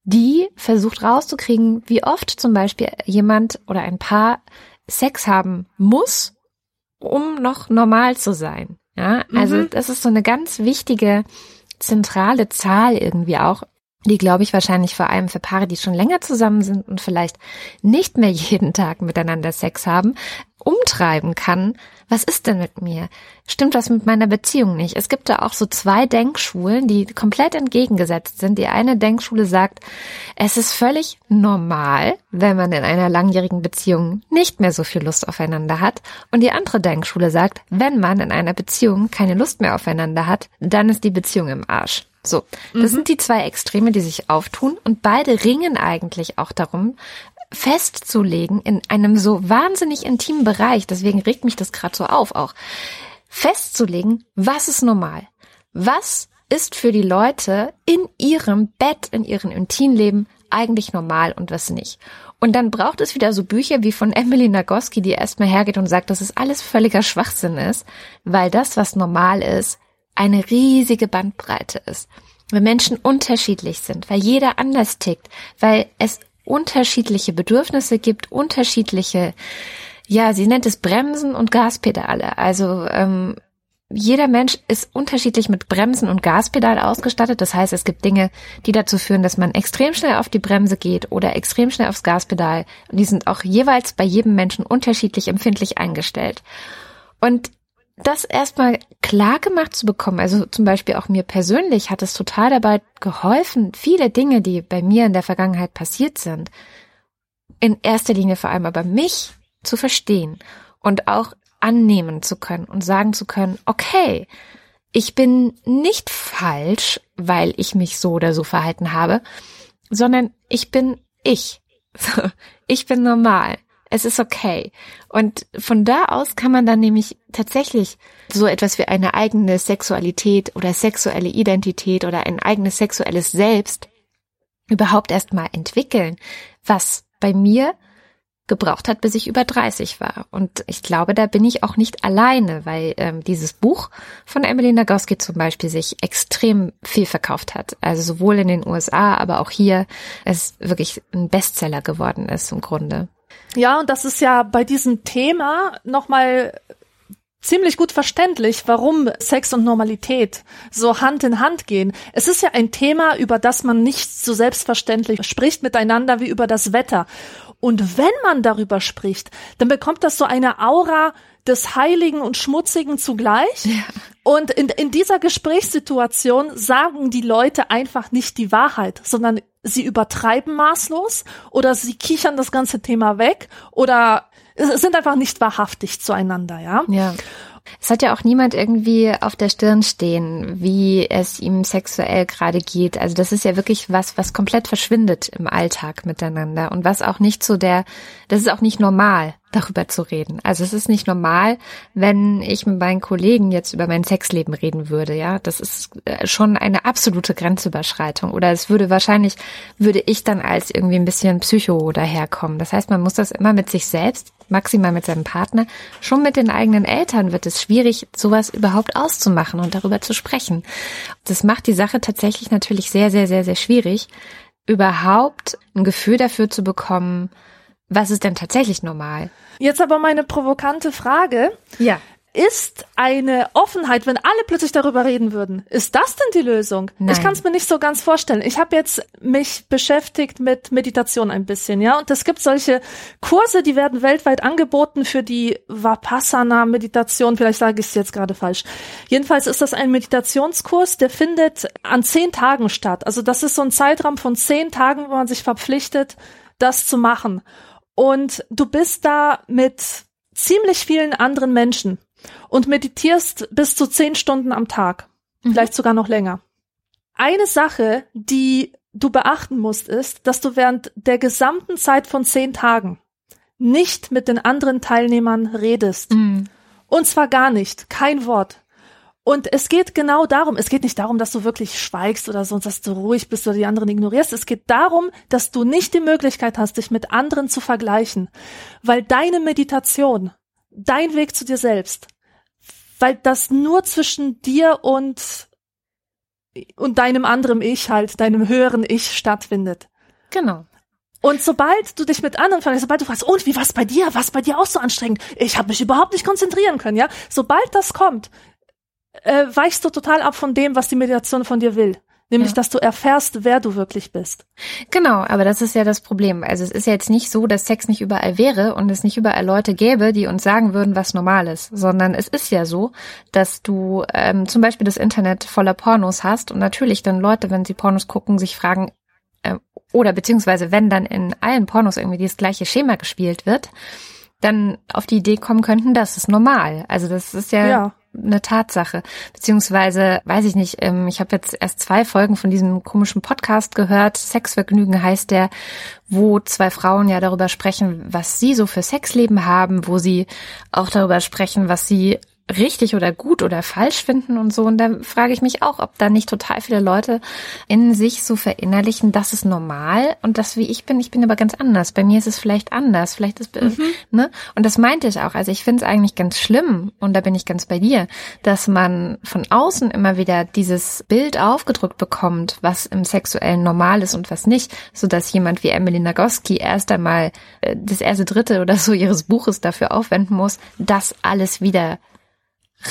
die versucht rauszukriegen, wie oft zum Beispiel jemand oder ein Paar Sex haben muss, um noch normal zu sein. Ja, also mhm. das ist so eine ganz wichtige zentrale Zahl irgendwie auch, die glaube ich wahrscheinlich vor allem für Paare, die schon länger zusammen sind und vielleicht nicht mehr [LAUGHS] jeden Tag miteinander Sex haben, umtreiben kann, was ist denn mit mir? Stimmt was mit meiner Beziehung nicht? Es gibt da auch so zwei Denkschulen, die komplett entgegengesetzt sind. Die eine Denkschule sagt, es ist völlig normal, wenn man in einer langjährigen Beziehung nicht mehr so viel Lust aufeinander hat. Und die andere Denkschule sagt, wenn man in einer Beziehung keine Lust mehr aufeinander hat, dann ist die Beziehung im Arsch. So, das mhm. sind die zwei Extreme, die sich auftun und beide ringen eigentlich auch darum, festzulegen in einem so wahnsinnig intimen Bereich, deswegen regt mich das gerade so auf auch, festzulegen, was ist normal? Was ist für die Leute in ihrem Bett, in ihrem Intimleben eigentlich normal und was nicht? Und dann braucht es wieder so Bücher wie von Emily Nagoski, die erstmal hergeht und sagt, dass es alles völliger Schwachsinn ist, weil das, was normal ist, eine riesige Bandbreite ist. Weil Menschen unterschiedlich sind, weil jeder anders tickt, weil es unterschiedliche Bedürfnisse gibt, unterschiedliche, ja, sie nennt es Bremsen und Gaspedale. Also ähm, jeder Mensch ist unterschiedlich mit Bremsen und Gaspedal ausgestattet. Das heißt, es gibt Dinge, die dazu führen, dass man extrem schnell auf die Bremse geht oder extrem schnell aufs Gaspedal. Und die sind auch jeweils bei jedem Menschen unterschiedlich empfindlich eingestellt. Und das erstmal klar gemacht zu bekommen, also zum Beispiel auch mir persönlich hat es total dabei geholfen, viele Dinge, die bei mir in der Vergangenheit passiert sind, in erster Linie vor allem aber mich zu verstehen und auch annehmen zu können und sagen zu können, okay, ich bin nicht falsch, weil ich mich so oder so verhalten habe, sondern ich bin ich. [LAUGHS] Ich bin normal. Es ist okay. Und von da aus kann man dann nämlich tatsächlich so etwas wie eine eigene Sexualität oder sexuelle Identität oder ein eigenes sexuelles Selbst überhaupt erstmal entwickeln, was bei mir gebraucht hat, bis ich über 30 war. Und ich glaube, da bin ich auch nicht alleine, weil ähm, dieses Buch von Emily Nagoski zum Beispiel sich extrem viel verkauft hat. Also sowohl in den USA, aber auch hier es wirklich ein Bestseller geworden ist im Grunde. Ja, und das ist ja bei diesem Thema nochmal ziemlich gut verständlich, warum Sex und Normalität so Hand in Hand gehen. Es ist ja ein Thema, über das man nicht so selbstverständlich spricht miteinander wie über das Wetter. Und wenn man darüber spricht, dann bekommt das so eine Aura des Heiligen und Schmutzigen zugleich. Ja. Und in, in dieser Gesprächssituation sagen die Leute einfach nicht die Wahrheit, sondern sie übertreiben maßlos oder sie kichern das ganze Thema weg oder sind einfach nicht wahrhaftig zueinander, ja. Ja. Es hat ja auch niemand irgendwie auf der Stirn stehen, wie es ihm sexuell gerade geht. Also das ist ja wirklich was, was komplett verschwindet im Alltag miteinander und was auch nicht so der, das ist auch nicht normal. Darüber zu reden. Also es ist nicht normal, wenn ich mit meinen Kollegen jetzt über mein Sexleben reden würde, ja. Das ist äh, schon eine absolute Grenzüberschreitung. Oder es würde wahrscheinlich, würde ich dann als irgendwie ein bisschen Psycho daherkommen. Das heißt, man muss das immer mit sich selbst, maximal mit seinem Partner, schon mit den eigenen Eltern wird es schwierig, sowas überhaupt auszumachen und darüber zu sprechen. Das macht die Sache tatsächlich natürlich sehr, sehr, sehr, sehr schwierig, überhaupt ein Gefühl dafür zu bekommen, was ist denn tatsächlich normal? Jetzt aber meine provokante Frage. Ja. Ist eine Offenheit, wenn alle plötzlich darüber reden würden, ist das denn die Lösung? Nein. Ich kann es mir nicht so ganz vorstellen. Ich habe jetzt mich beschäftigt mit Meditation ein bisschen, ja, und es gibt solche Kurse, die werden weltweit angeboten für die Vipassana-Meditation. Vielleicht sage ich es jetzt gerade falsch. Jedenfalls ist das ein Meditationskurs, der findet an zehn Tagen statt. Also das ist so ein Zeitraum von zehn Tagen, wo man sich verpflichtet, das zu machen. Und du bist da mit ziemlich vielen anderen Menschen und meditierst bis zu zehn Stunden am Tag. Mhm. Vielleicht sogar noch länger. Eine Sache, die du beachten musst, ist, dass du während der gesamten Zeit von zehn Tagen nicht mit den anderen Teilnehmern redest. Mhm. Und zwar gar nicht. Kein Wort. Und es geht genau darum, es geht nicht darum, dass du wirklich schweigst oder sonst, dass du ruhig bist oder die anderen ignorierst. Es geht darum, dass du nicht die Möglichkeit hast, dich mit anderen zu vergleichen, weil deine Meditation, dein Weg zu dir selbst, weil das nur zwischen dir und und deinem anderen Ich halt, deinem höheren Ich stattfindet. Genau. Und sobald du dich mit anderen vergleichst, sobald du fragst, und wie war's bei dir? Was bei dir auch so anstrengend? Ich habe mich überhaupt nicht konzentrieren können, ja? Sobald das kommt, äh, weichst du total ab von dem, was die Meditation von dir will. Nämlich, ja. dass du erfährst, wer du wirklich bist. Genau, aber das ist ja das Problem. Also es ist ja jetzt nicht so, dass Sex nicht überall wäre und es nicht überall Leute gäbe, die uns sagen würden, was normal ist, sondern es ist ja so, dass du ähm, zum Beispiel das Internet voller Pornos hast und natürlich dann Leute, wenn sie Pornos gucken, sich fragen, äh, oder beziehungsweise wenn dann in allen Pornos irgendwie das gleiche Schema gespielt wird, dann auf die Idee kommen könnten, das ist normal. Also das ist ja, ja eine Tatsache. Beziehungsweise, weiß ich nicht, ähm, ich habe jetzt erst zwei Folgen von diesem komischen Podcast gehört. Sexvergnügen heißt der, wo zwei Frauen ja darüber sprechen, was sie so für Sexleben haben, wo sie auch darüber sprechen, was sie richtig oder gut oder falsch finden und so. Und da frage ich mich auch, ob da nicht total viele Leute in sich so verinnerlichen, das ist normal und das wie ich bin, ich bin aber ganz anders. Bei mir ist es vielleicht anders. Vielleicht ist, mhm. ne? Und das meinte ich auch. Also ich finde es eigentlich ganz schlimm und da bin ich ganz bei dir, dass man von außen immer wieder dieses Bild aufgedrückt bekommt, was im Sexuellen normal ist und was nicht, so dass jemand wie Emily Nagoski erst einmal äh, das erste Dritte oder so ihres Buches dafür aufwenden muss, das alles wieder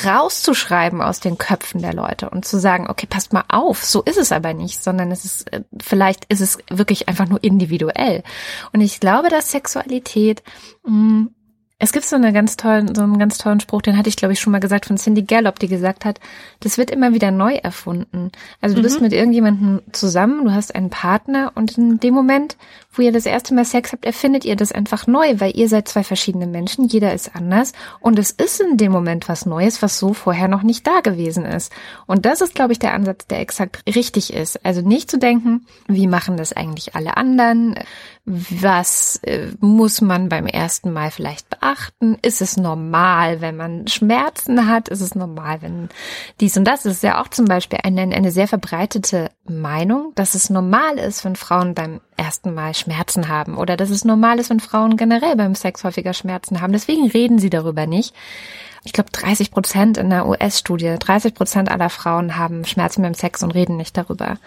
rauszuschreiben aus den Köpfen der Leute und zu sagen, okay, passt mal auf, so ist es aber nicht, sondern es ist, äh, vielleicht ist es wirklich einfach nur individuell. Und ich glaube, dass Sexualität mh, mm, es gibt so eine ganz tollen, so einen ganz tollen Spruch, den hatte ich glaube ich schon mal gesagt von Cindy Gallop, die gesagt hat, das wird immer wieder neu erfunden. Also du mhm. bist mit irgendjemandem zusammen, du hast einen Partner und in dem Moment, wo ihr das erste Mal Sex habt, erfindet ihr das einfach neu, weil ihr seid zwei verschiedene Menschen, jeder ist anders und es ist in dem Moment was Neues, was so vorher noch nicht da gewesen ist. Und das ist glaube ich der Ansatz, der exakt richtig ist. Also nicht zu denken, wie machen das eigentlich alle anderen? Was äh, muss man beim ersten Mal vielleicht beachten? Ist es normal, wenn man Schmerzen hat? Ist es normal, wenn dies und das? Das ist ja auch zum Beispiel eine, eine sehr verbreitete Meinung, dass es normal ist, wenn Frauen beim ersten Mal Schmerzen haben oder dass es normal ist, wenn Frauen generell beim Sex häufiger Schmerzen haben. Deswegen reden sie darüber nicht. Ich glaube, 30 Prozent in der US-Studie, 30 Prozent aller Frauen haben Schmerzen beim Sex und reden nicht darüber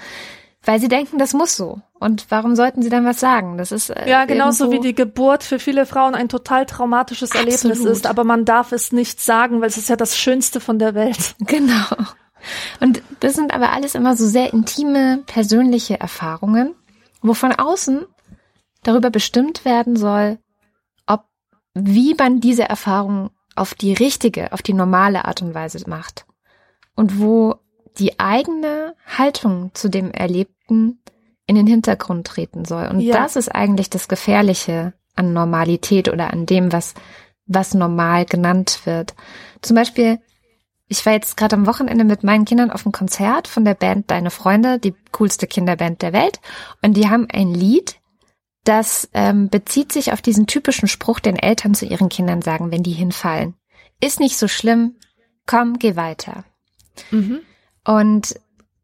weil sie denken, das muss so. Und warum sollten sie dann was sagen? Das ist äh, ja genauso wie die Geburt für viele Frauen ein total traumatisches Erlebnis Absolut. ist, aber man darf es nicht sagen, weil es ist ja das Schönste von der Welt. [LAUGHS] Genau. Und das sind aber alles immer so sehr intime, persönliche Erfahrungen, wo von außen darüber bestimmt werden soll, ob wie man diese Erfahrung auf die richtige, auf die normale Art und Weise macht. Und wo die eigene Haltung zu dem Erlebten in den Hintergrund treten soll. Und ja. das ist eigentlich das Gefährliche an Normalität oder an dem, was, was normal genannt wird. Zum Beispiel, ich war jetzt gerade am Wochenende mit meinen Kindern auf einem Konzert von der Band Deine Freunde, die coolste Kinderband der Welt. Und die haben ein Lied, das ähm, bezieht sich auf diesen typischen Spruch, den Eltern zu ihren Kindern sagen, wenn die hinfallen. Ist nicht so schlimm, komm, geh weiter. Mhm. Und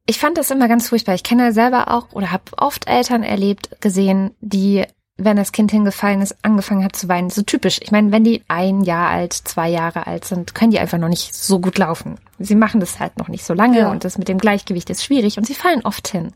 ich fand das immer ganz furchtbar. Ich kenne selber auch oder habe oft Eltern erlebt, gesehen, die, wenn das Kind hingefallen ist, angefangen hat zu weinen. So typisch. Ich meine, wenn die ein Jahr alt, zwei Jahre alt sind, können die einfach noch nicht so gut laufen. Sie machen das halt noch nicht so lange ja. und das mit dem Gleichgewicht ist schwierig und sie fallen oft hin.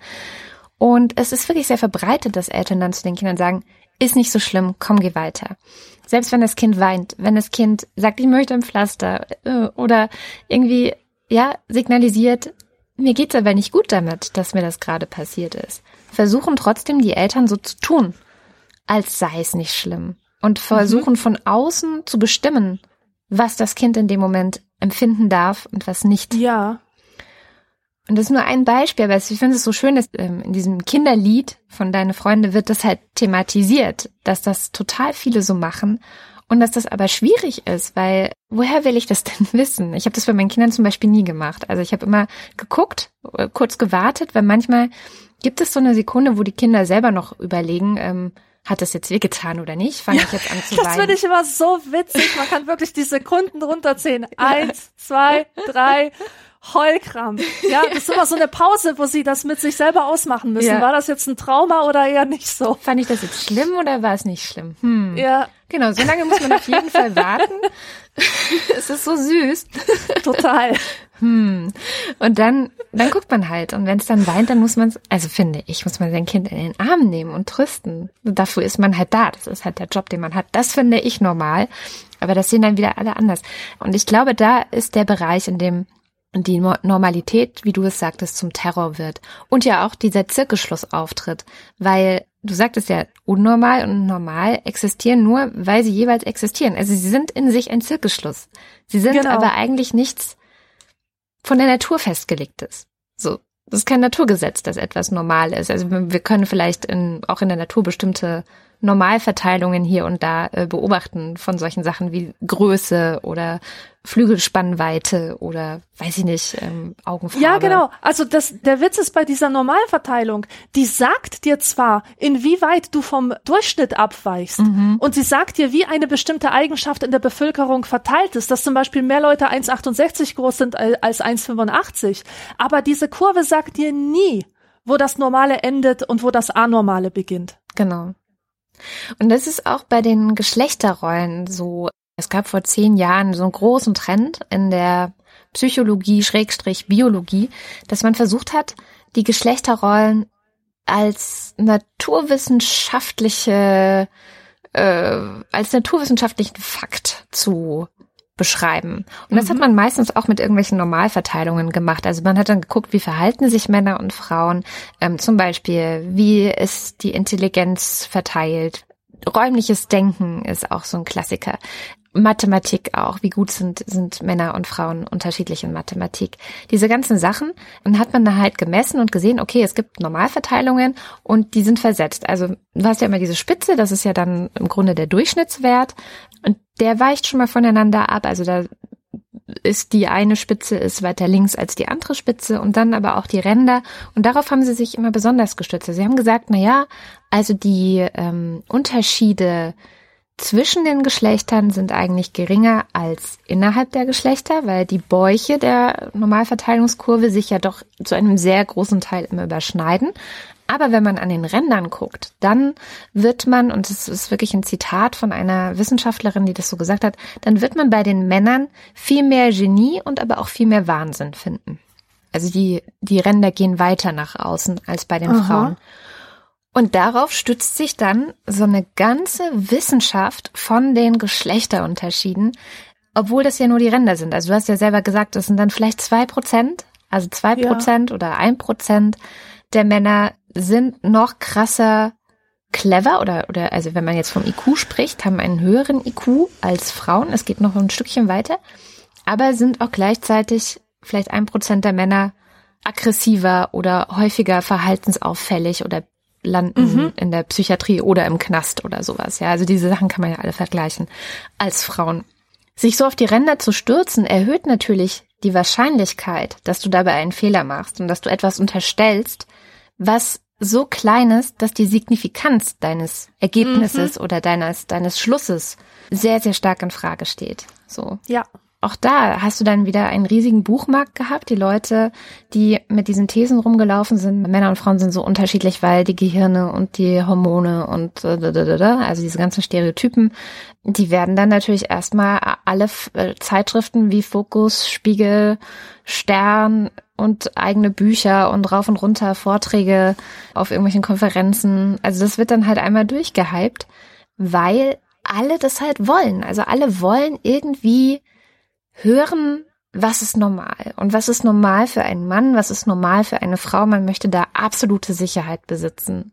Und es ist wirklich sehr verbreitet, dass Eltern dann zu den Kindern sagen, ist nicht so schlimm, komm, geh weiter. Selbst wenn das Kind weint, wenn das Kind sagt, ich möchte ein Pflaster äh, oder irgendwie, ja, signalisiert, mir geht's aber nicht gut damit, dass mir das gerade passiert ist. Versuchen trotzdem die Eltern so zu tun, als sei es nicht schlimm. Und versuchen mhm. von außen zu bestimmen, was das Kind in dem Moment empfinden darf und was nicht. Ja. Und das ist nur ein Beispiel, aber ich finde es so schön, dass ähm, in diesem Kinderlied von Deine Freunde wird das halt thematisiert, dass das total viele so machen und dass das aber schwierig ist, weil woher will ich das [LAUGHS] denn wissen? Ich habe das bei meinen Kindern zum Beispiel nie gemacht. Also ich habe immer geguckt, äh, kurz gewartet, weil manchmal gibt es so eine Sekunde, wo die Kinder selber noch überlegen, ähm, hat das jetzt wehgetan oder nicht? Fange ich jetzt an zu weinen? Das finde ich immer so witzig. Man kann wirklich die Sekunden runterzählen. [LAUGHS] Eins, zwei, drei. Heulkrampf. Ja, das ist immer so eine Pause, wo sie das mit sich selber ausmachen müssen. Ja. War das jetzt ein Trauma oder eher nicht so? Fand ich das jetzt schlimm oder war es nicht schlimm? Hm. Ja. Genau, so lange muss man auf jeden Fall warten. [LAUGHS] es ist so süß. Total. Hm. Und dann, dann guckt man halt. Und wenn es dann weint, dann muss man es, also finde ich, muss man sein Kind in den Arm nehmen und trösten. dafür ist man halt da. Das ist halt der Job, den man hat. Das finde ich normal. Aber das sehen dann wieder alle anders. Und ich glaube, da ist der Bereich, in dem die Normalität, wie du es sagtest, zum Terror wird. Und ja auch dieser Zirkelschlussauftritt, weil du sagtest ja, unnormal und normal existieren nur, weil sie jeweils existieren. Also sie sind in sich ein Zirkelschluss. Sie sind genau. aber eigentlich nichts von der Natur festgelegtes. So. Das ist kein Naturgesetz, dass etwas normal ist. Also wir können vielleicht in, auch in der Natur bestimmte Normalverteilungen hier und da äh, beobachten von solchen Sachen wie Größe oder Flügelspannweite oder weiß ich nicht, ähm, Augenfarbe. Ja, genau. Also das, der Witz ist bei dieser Normalverteilung, die sagt dir zwar, inwieweit du vom Durchschnitt abweichst mhm. und sie sagt dir, wie eine bestimmte Eigenschaft in der Bevölkerung verteilt ist, dass zum Beispiel mehr Leute 1,68 groß sind als 1,85. Aber diese Kurve sagt dir nie, wo das Normale endet und wo das Anormale beginnt. Genau. Und das ist auch bei den Geschlechterrollen so. Es gab vor zehn Jahren so einen großen Trend in der Psychologie, Schrägstrich Biologie, dass man versucht hat, die Geschlechterrollen als naturwissenschaftliche, äh, als naturwissenschaftlichen Fakt zu beschreiben. Und das mhm. hat man meistens auch mit irgendwelchen Normalverteilungen gemacht. Also man hat dann geguckt, wie verhalten sich Männer und Frauen. Ähm, zum Beispiel, wie ist die Intelligenz verteilt? Räumliches Denken ist auch so ein Klassiker. Mathematik auch. Wie gut sind, sind Männer und Frauen unterschiedlich in Mathematik? Diese ganzen Sachen. Und hat man da halt gemessen und gesehen, okay, es gibt Normalverteilungen und die sind versetzt. Also du hast ja immer diese Spitze, das ist ja dann im Grunde der Durchschnittswert. Und der weicht schon mal voneinander ab. Also da ist die eine Spitze ist weiter links als die andere Spitze und dann aber auch die Ränder. Und darauf haben sie sich immer besonders gestützt. Sie haben gesagt, na ja, also die ähm, Unterschiede zwischen den Geschlechtern sind eigentlich geringer als innerhalb der Geschlechter, weil die Bäuche der Normalverteilungskurve sich ja doch zu einem sehr großen Teil immer überschneiden. Aber wenn man an den Rändern guckt, dann wird man, und das ist wirklich ein Zitat von einer Wissenschaftlerin, die das so gesagt hat, dann wird man bei den Männern viel mehr Genie und aber auch viel mehr Wahnsinn finden. Also die, die Ränder gehen weiter nach außen als bei den Aha. Frauen. Und darauf stützt sich dann so eine ganze Wissenschaft von den Geschlechterunterschieden, obwohl das ja nur die Ränder sind. Also du hast ja selber gesagt, das sind dann vielleicht zwei Prozent, also zwei Prozent ja. oder ein Prozent der Männer sind noch krasser clever oder, oder, also wenn man jetzt vom IQ spricht, haben einen höheren IQ als Frauen. Es geht noch ein Stückchen weiter, aber sind auch gleichzeitig vielleicht ein Prozent der Männer aggressiver oder häufiger verhaltensauffällig oder landen mhm. in der Psychiatrie oder im Knast oder sowas. Ja, also diese Sachen kann man ja alle vergleichen als Frauen. Sich so auf die Ränder zu stürzen, erhöht natürlich die Wahrscheinlichkeit, dass du dabei einen Fehler machst und dass du etwas unterstellst, was so klein ist, dass die Signifikanz deines Ergebnisses mhm. oder deines, deines Schlusses sehr, sehr stark in Frage steht. So. Ja auch da hast du dann wieder einen riesigen Buchmarkt gehabt. Die Leute, die mit diesen Thesen rumgelaufen sind, Männer und Frauen sind so unterschiedlich, weil die Gehirne und die Hormone und äh, also diese ganzen Stereotypen, die werden dann natürlich erstmal alle äh, Zeitschriften wie Fokus, Spiegel, Stern und eigene Bücher und rauf und runter Vorträge auf irgendwelchen Konferenzen. Also das wird dann halt einmal durchgehypt, weil alle das halt wollen. Also alle wollen irgendwie hören, was ist normal und was ist normal für einen Mann, was ist normal für eine Frau. Man möchte da absolute Sicherheit besitzen.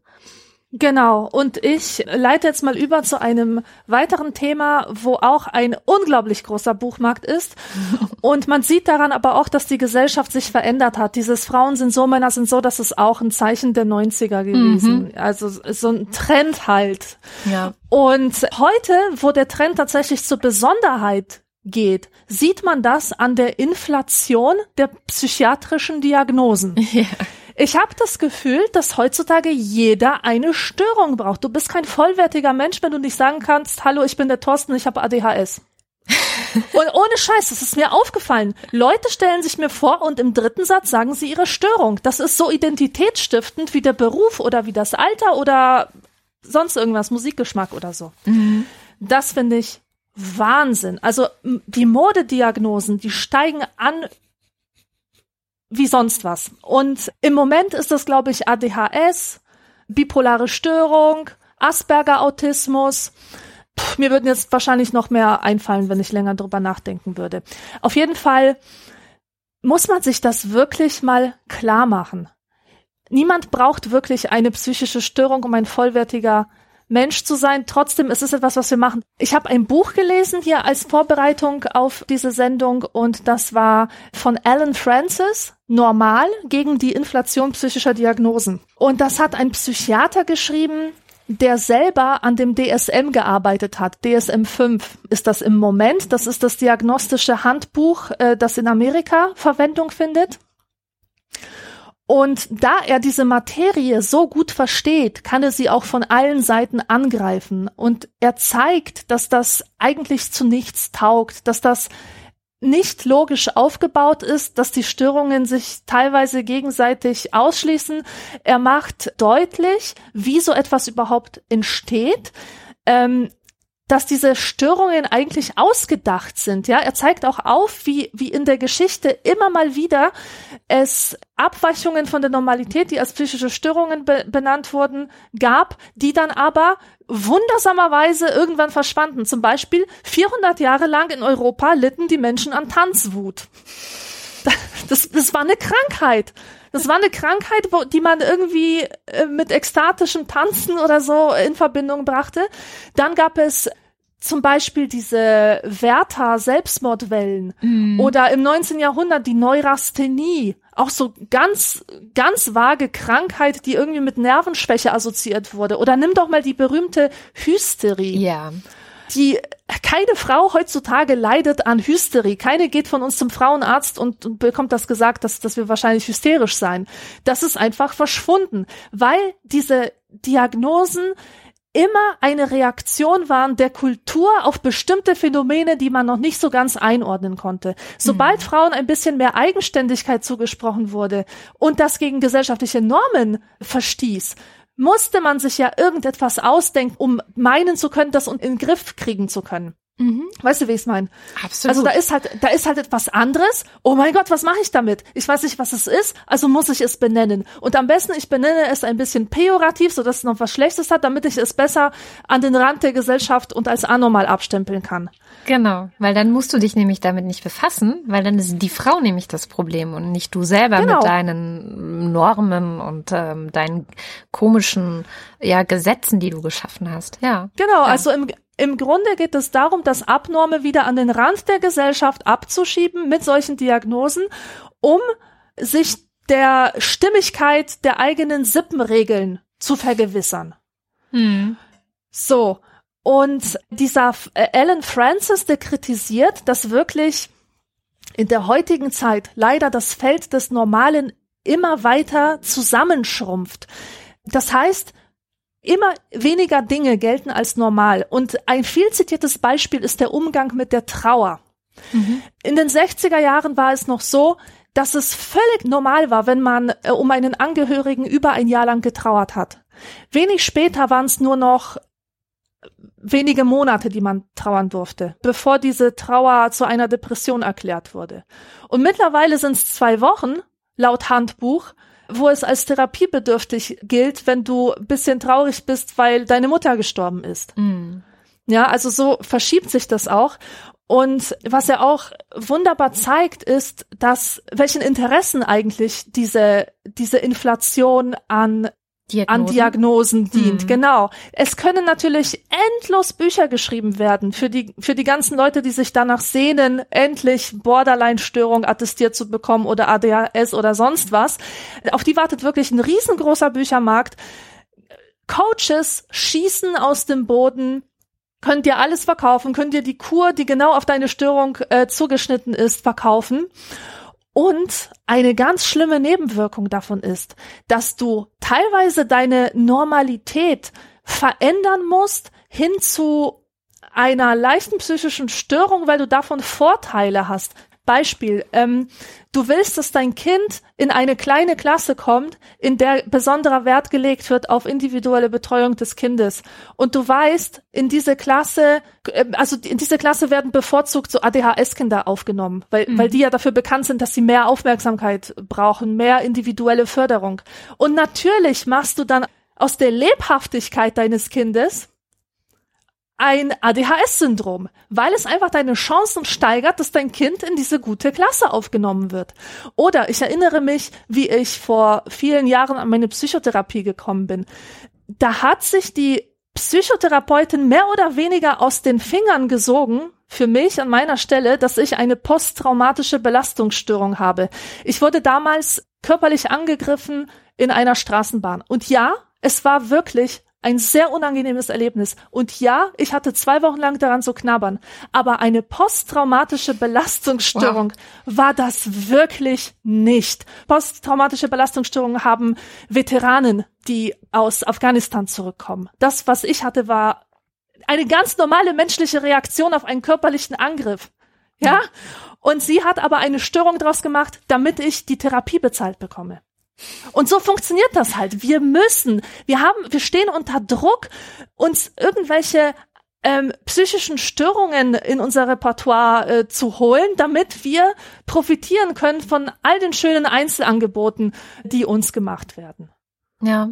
Genau. Und ich leite jetzt mal über zu einem weiteren Thema, wo auch ein unglaublich großer Buchmarkt ist. [LAUGHS] Und man sieht daran aber auch, dass die Gesellschaft sich verändert hat. Dieses Frauen sind so, Männer sind so, das ist auch ein Zeichen der 90er gewesen. Mhm. Also so ein Trend halt. Ja. Und heute, wo der Trend tatsächlich zur Besonderheit geht, sieht man das an der Inflation der psychiatrischen Diagnosen. [LAUGHS] Ja. Ich habe das Gefühl, dass heutzutage jeder eine Störung braucht. Du bist kein vollwertiger Mensch, wenn du nicht sagen kannst, hallo, ich bin der Thorsten, ich habe ADHS. [LAUGHS] und ohne Scheiß, das ist mir aufgefallen. Leute stellen sich mir vor und im dritten Satz sagen sie ihre Störung. Das ist so identitätsstiftend wie der Beruf oder wie das Alter oder sonst irgendwas, Musikgeschmack oder so. Mhm. Das finde ich Wahnsinn. Also die Modediagnosen, die steigen an wie sonst was. Und im Moment ist das, glaube ich, ADHS, bipolare Störung, Asperger-Autismus. Mir würden jetzt wahrscheinlich noch mehr einfallen, wenn ich länger drüber nachdenken würde. Auf jeden Fall muss man sich das wirklich mal klar machen. Niemand braucht wirklich eine psychische Störung, um ein vollwertiger Mensch zu sein. Trotzdem ist es etwas, was wir machen. Ich habe ein Buch gelesen hier als Vorbereitung auf diese Sendung und das war von Alan Francis, Normal gegen die Inflation psychischer Diagnosen. Und das hat ein Psychiater geschrieben, der selber an dem DSM gearbeitet hat. DSM 5 ist das im Moment. Das ist das diagnostische Handbuch, äh, das in Amerika Verwendung findet. Und da er diese Materie so gut versteht, kann er sie auch von allen Seiten angreifen. Und er zeigt, dass das eigentlich zu nichts taugt, dass das nicht logisch aufgebaut ist, dass die Störungen sich teilweise gegenseitig ausschließen. Er macht deutlich, wie so etwas überhaupt entsteht. Ähm, dass diese Störungen eigentlich ausgedacht sind. Ja, er zeigt auch auf, wie, wie in der Geschichte immer mal wieder es Abweichungen von der Normalität, die als psychische Störungen be benannt wurden, gab, die dann aber wundersamerweise irgendwann verschwanden. Zum Beispiel 400 Jahre lang in Europa litten die Menschen an Tanzwut. Das, das war eine Krankheit. Das war eine Krankheit, wo, die man irgendwie äh, mit ekstatischem Tanzen oder so in Verbindung brachte. Dann gab es zum Beispiel diese Werther-Selbstmordwellen mm. oder im 19. Jahrhundert die Neurasthenie. Auch so ganz, ganz vage Krankheit, die irgendwie mit Nervenschwäche assoziiert wurde. Oder nimm doch mal die berühmte Hysterie. Ja die keine Frau heutzutage leidet an Hysterie. Keine geht von uns zum Frauenarzt und, und bekommt das gesagt, dass, dass wir wahrscheinlich hysterisch sein. Das ist einfach verschwunden, weil diese Diagnosen immer eine Reaktion waren der Kultur auf bestimmte Phänomene, die man noch nicht so ganz einordnen konnte. Sobald mhm. Frauen ein bisschen mehr Eigenständigkeit zugesprochen wurde und das gegen gesellschaftliche Normen verstieß, musste man sich ja irgendetwas ausdenken, um meinen zu können, das in den Griff kriegen zu können. Mhm. Weißt du, wie ich es meine? Absolut. Also da ist halt, da ist halt etwas anderes. Oh mein Gott, was mache ich damit? Ich weiß nicht, was es ist, also muss ich es benennen. Und am besten, ich benenne es ein bisschen pejorativ, so dass es noch was Schlechtes hat, damit ich es besser an den Rand der Gesellschaft und als anormal abstempeln kann. Genau, weil dann musst du dich nämlich damit nicht befassen, weil dann ist die Frau nämlich das Problem und nicht du selber genau. mit deinen Normen und ähm, deinen komischen ja Gesetzen, die du geschaffen hast. Ja. Genau, ja. also im im Grunde geht es darum, das Abnorme wieder an den Rand der Gesellschaft abzuschieben mit solchen Diagnosen, um sich der Stimmigkeit der eigenen Sippenregeln zu vergewissern. Hm. So. Und dieser äh, Alan Francis, der kritisiert, dass wirklich in der heutigen Zeit leider das Feld des Normalen immer weiter zusammenschrumpft das heißt, immer weniger Dinge gelten als normal. Und ein viel zitiertes Beispiel ist der Umgang mit der Trauer. Mhm. In den 60er Jahren war es noch so, dass es völlig normal war, wenn man äh, um einen Angehörigen über ein Jahr lang getrauert hat. Wenig später waren es nur noch wenige Monate, die man trauern durfte, bevor diese Trauer zu einer Depression erklärt wurde. Und mittlerweile sind es zwei Wochen, laut Handbuch, wo es als therapiebedürftig gilt, wenn du bisschen traurig bist, weil deine Mutter gestorben ist. Mm. Ja, also so verschiebt sich das auch. Und was er auch wunderbar zeigt, ist, dass welchen Interessen eigentlich diese, diese Inflation an Diagnosen. an Diagnosen dient. Mhm. Genau. Es können natürlich endlos Bücher geschrieben werden für die, für die ganzen Leute, die sich danach sehnen, endlich Borderline-Störung attestiert zu bekommen oder ADHS oder sonst was. Auf die wartet wirklich ein riesengroßer Büchermarkt. Coaches schießen aus dem Boden, könnt ihr alles verkaufen, könnt ihr die Kur, die genau auf deine Störung äh, zugeschnitten ist, verkaufen. Und eine ganz schlimme Nebenwirkung davon ist, dass du teilweise deine Normalität verändern musst hin zu einer leichten psychischen Störung, weil du davon Vorteile hast. Beispiel, ähm, du willst, dass dein Kind in eine kleine Klasse kommt, in der besonderer Wert gelegt wird auf individuelle Betreuung des Kindes. Und du weißt, in diese Klasse, äh, also in diese Klasse werden bevorzugt so ADHS-Kinder aufgenommen, weil, mhm. weil die ja dafür bekannt sind, dass sie mehr Aufmerksamkeit brauchen, mehr individuelle Förderung. Und natürlich machst du dann aus der Lebhaftigkeit deines Kindes ein ADHS-Syndrom, weil es einfach deine Chancen steigert, dass dein Kind in diese gute Klasse aufgenommen wird. Oder ich erinnere mich, wie ich vor vielen Jahren an meine Psychotherapie gekommen bin. Da hat sich die Psychotherapeutin mehr oder weniger aus den Fingern gesogen, für mich an meiner Stelle, dass ich eine posttraumatische Belastungsstörung habe. Ich wurde damals körperlich angegriffen in einer Straßenbahn. Und ja, es war wirklich ein sehr unangenehmes Erlebnis. Und ja, ich hatte zwei Wochen lang daran zu knabbern. Aber eine posttraumatische Belastungsstörung wow. war das wirklich nicht. Posttraumatische Belastungsstörungen haben Veteranen, die aus Afghanistan zurückkommen. Das, was ich hatte, war eine ganz normale menschliche Reaktion auf einen körperlichen Angriff. Ja? Und sie hat aber eine Störung daraus gemacht, damit ich die Therapie bezahlt bekomme. Und so funktioniert das halt. Wir müssen, wir haben, wir stehen unter Druck, uns irgendwelche ähm, psychischen Störungen in unser Repertoire äh, zu holen, damit wir profitieren können von all den schönen Einzelangeboten, die uns gemacht werden. Ja.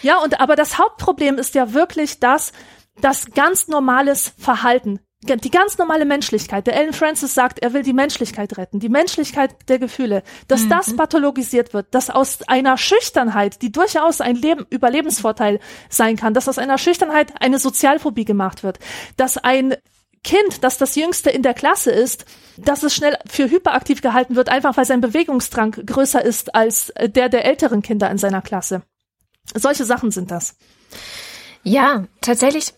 Ja, und aber das Hauptproblem ist ja wirklich das, das ganz normales Verhalten die ganz normale Menschlichkeit. Der Alan Francis sagt, er will die Menschlichkeit retten, die Menschlichkeit der Gefühle, dass mhm. das pathologisiert wird, dass aus einer Schüchternheit, die durchaus ein Leben, Überlebensvorteil sein kann, dass aus einer Schüchternheit eine Sozialphobie gemacht wird, dass ein Kind, das das Jüngste in der Klasse ist, dass es schnell für hyperaktiv gehalten wird, einfach weil sein Bewegungsdrang größer ist als der der älteren Kinder in seiner Klasse. Solche Sachen sind das. Ja, tatsächlich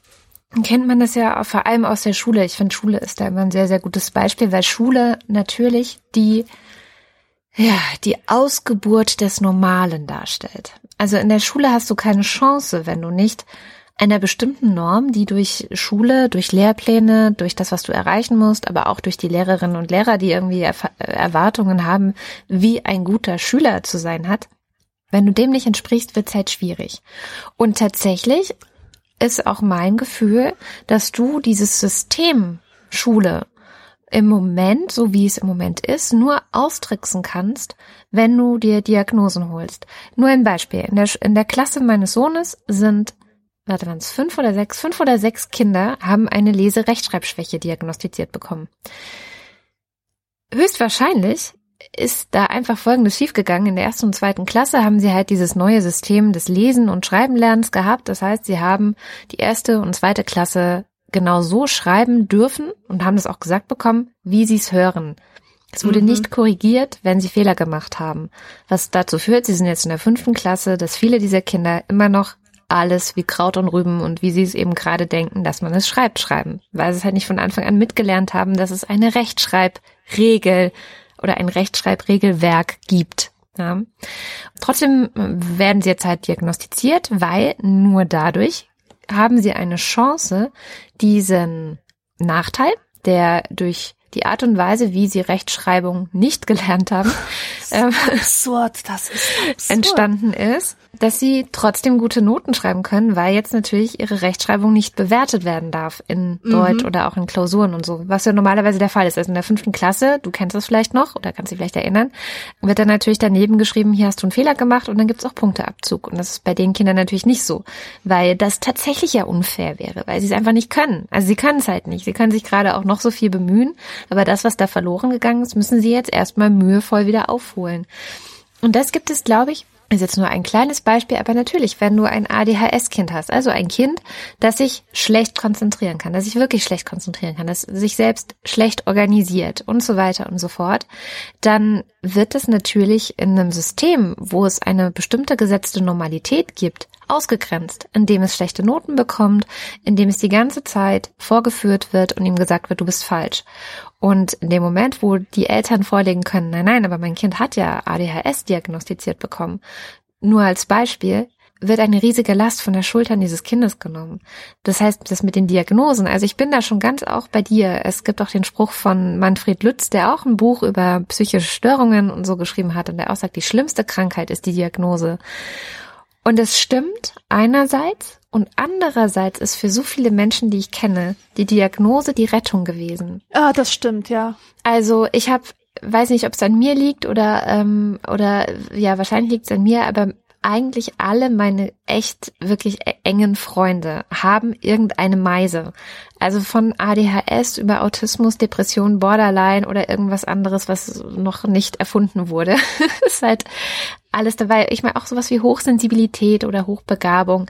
kennt man das ja vor allem aus der Schule. Ich finde, Schule ist da immer ein sehr, sehr gutes Beispiel, weil Schule natürlich die, ja, die Ausgeburt des Normalen darstellt. Also in der Schule hast du keine Chance, wenn du nicht einer bestimmten Norm, die durch Schule, durch Lehrpläne, durch das, was du erreichen musst, aber auch durch die Lehrerinnen und Lehrer, die irgendwie Erwartungen haben, wie ein guter Schüler zu sein hat, wenn du dem nicht entsprichst, wird es halt schwierig. Und tatsächlich ist auch mein Gefühl, dass du dieses System Schule im Moment, so wie es im Moment ist, nur austricksen kannst, wenn du dir Diagnosen holst. Nur ein Beispiel. In der, in der Klasse meines Sohnes sind, warte, waren es fünf oder sechs? Fünf oder sechs Kinder haben eine Lese-Rechtschreibschwäche diagnostiziert bekommen. Höchstwahrscheinlich ist da einfach Folgendes schiefgegangen. In der ersten und zweiten Klasse haben sie halt dieses neue System des Lesen- und Schreibenlernens gehabt. Das heißt, sie haben die erste und zweite Klasse genau so schreiben dürfen und haben das auch gesagt bekommen, wie sie es hören. Es wurde mhm. nicht korrigiert, wenn sie Fehler gemacht haben. Was dazu führt, sie sind jetzt in der fünften Klasse, dass viele dieser Kinder immer noch alles wie Kraut und Rüben und wie sie es eben gerade denken, dass man es schreibt, schreiben. Weil sie es halt nicht von Anfang an mitgelernt haben, dass es eine Rechtschreibregel oder ein Rechtschreibregelwerk gibt. Ja. Trotzdem werden sie jetzt halt diagnostiziert, weil nur dadurch haben sie eine Chance, diesen Nachteil, der durch die Art und Weise, wie sie Rechtschreibung nicht [LAUGHS] gelernt haben, ähm, absurd, das ist absurd. entstanden ist, dass sie trotzdem gute Noten schreiben können, weil jetzt natürlich ihre Rechtschreibung nicht bewertet werden darf in mhm. Deutsch oder auch in Klausuren und so, was ja normalerweise der Fall ist. Also in der fünften Klasse, du kennst das vielleicht noch oder kannst dich vielleicht erinnern, wird dann natürlich daneben geschrieben, hier hast du einen Fehler gemacht und dann gibt's auch Punkteabzug. Und das ist bei den Kindern natürlich nicht so, weil das tatsächlich ja unfair wäre, weil sie es einfach nicht können. Also sie können es halt nicht. Sie können sich gerade auch noch so viel bemühen, aber das, was da verloren gegangen ist, müssen sie jetzt erstmal mühevoll wieder aufholen. Und das gibt es, glaube ich, ist jetzt nur ein kleines Beispiel, aber natürlich, wenn du ein ADHS-Kind hast, also ein Kind, das sich schlecht konzentrieren kann, das sich wirklich schlecht konzentrieren kann, das sich selbst schlecht organisiert und so weiter und so fort, dann wird es natürlich in einem System, wo es eine bestimmte gesetzte Normalität gibt, ausgegrenzt, indem es schlechte Noten bekommt, indem es die ganze Zeit vorgeführt wird und ihm gesagt wird, du bist falsch. Und in dem Moment, wo die Eltern vorlegen können, nein, nein, aber mein Kind hat ja ADHS diagnostiziert bekommen, nur als Beispiel, wird eine riesige Last von der Schultern dieses Kindes genommen. Das heißt, das mit den Diagnosen, also ich bin da schon ganz auch bei dir. Es gibt auch den Spruch von Manfred Lütz, der auch ein Buch über psychische Störungen und so geschrieben hat und der auch sagt, die schlimmste Krankheit ist die Diagnose. Und es stimmt einerseits und andererseits ist für so viele Menschen, die ich kenne, die Diagnose die Rettung gewesen. Ah, das stimmt, ja. Also ich habe, weiß nicht, ob es an mir liegt oder ähm, oder ja, wahrscheinlich liegt es an mir, aber eigentlich alle meine echt wirklich e-, engen Freunde haben irgendeine Meise. Also von ADHS über Autismus, Depression, Borderline oder irgendwas anderes, was noch nicht erfunden wurde. [LAUGHS] ist halt alles dabei. Ich meine auch sowas wie Hochsensibilität oder Hochbegabung.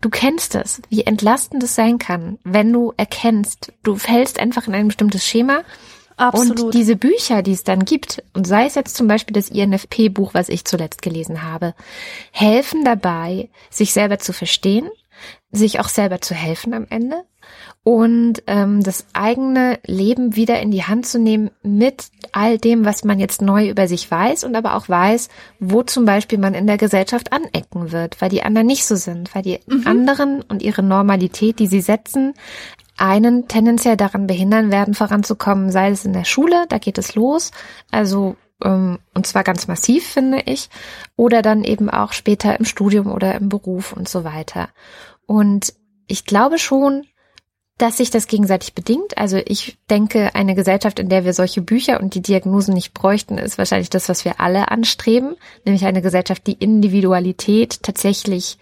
Du kennst es, wie entlastend es sein kann, wenn du erkennst, du fällst einfach in ein bestimmtes Schema Absolut. Und diese Bücher, die es dann gibt, und sei es jetzt zum Beispiel das INFP-Buch, was ich zuletzt gelesen habe, helfen dabei, sich selber zu verstehen, sich auch selber zu helfen am Ende und ähm, das eigene Leben wieder in die Hand zu nehmen mit all dem, was man jetzt neu über sich weiß und aber auch weiß, wo zum Beispiel man in der Gesellschaft anecken wird, weil die anderen nicht so sind, weil die mhm. anderen und ihre Normalität, die sie setzen, einen tendenziell daran behindern werden, voranzukommen, sei es in der Schule, da geht es los, also und zwar ganz massiv, finde ich, oder dann eben auch später im Studium oder im Beruf und so weiter. Und ich glaube schon, dass sich das gegenseitig bedingt. Also ich denke, eine Gesellschaft, in der wir solche Bücher und die Diagnosen nicht bräuchten, ist wahrscheinlich das, was wir alle anstreben, nämlich eine Gesellschaft, die Individualität tatsächlich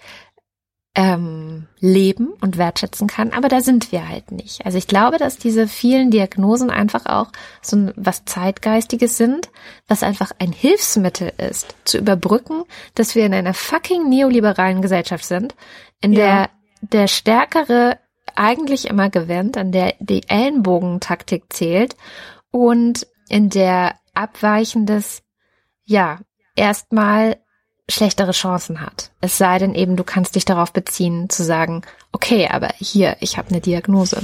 ähm, leben und wertschätzen kann, aber da sind wir halt nicht. Also ich glaube, dass diese vielen Diagnosen einfach auch so was Zeitgeistiges sind, was einfach ein Hilfsmittel ist, zu überbrücken, dass wir in einer fucking neoliberalen Gesellschaft sind, in ja. der der Stärkere eigentlich immer gewinnt, an der die Ellenbogentaktik zählt und in der Abweichendes, ja, erstmal schlechtere Chancen hat. Es sei denn eben, du kannst dich darauf beziehen, zu sagen, okay, aber hier, ich habe eine Diagnose.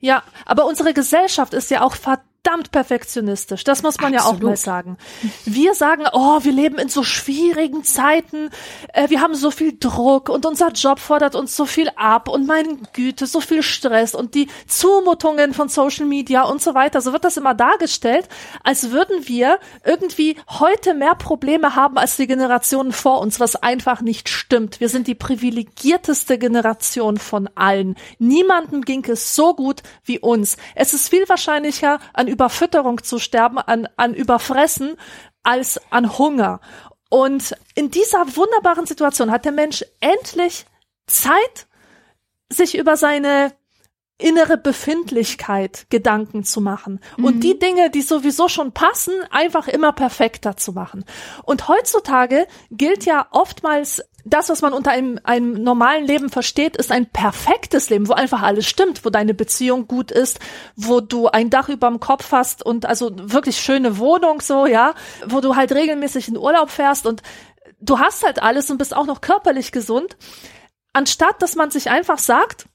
Ja, aber unsere Gesellschaft ist ja auch verdammt perfektionistisch. Das muss man Absolut. ja auch mal sagen. Wir sagen, oh, wir leben in so schwierigen Zeiten. Äh, wir haben so viel Druck und unser Job fordert uns so viel ab und meine Güte, so viel Stress und die Zumutungen von Social Media und so weiter. So wird das immer dargestellt, als würden wir irgendwie heute mehr Probleme haben als die Generationen vor uns, was einfach nicht stimmt. Wir sind die privilegierteste Generation von allen. Niemandem ging es so gut wie uns. Es ist viel wahrscheinlicher, an Überfütterung zu sterben, an, an Überfressen, als an Hunger. Und in dieser wunderbaren Situation hat der Mensch endlich Zeit, sich über seine innere Befindlichkeit Gedanken zu machen mhm. und die Dinge, die sowieso schon passen, einfach immer perfekter zu machen. Und heutzutage gilt ja oftmals das, was man unter einem, einem normalen Leben versteht, ist ein perfektes Leben, wo einfach alles stimmt, wo deine Beziehung gut ist, wo du ein Dach überm Kopf hast und also wirklich schöne Wohnung so, ja, wo du halt regelmäßig in Urlaub fährst und du hast halt alles und bist auch noch körperlich gesund, anstatt dass man sich einfach sagt,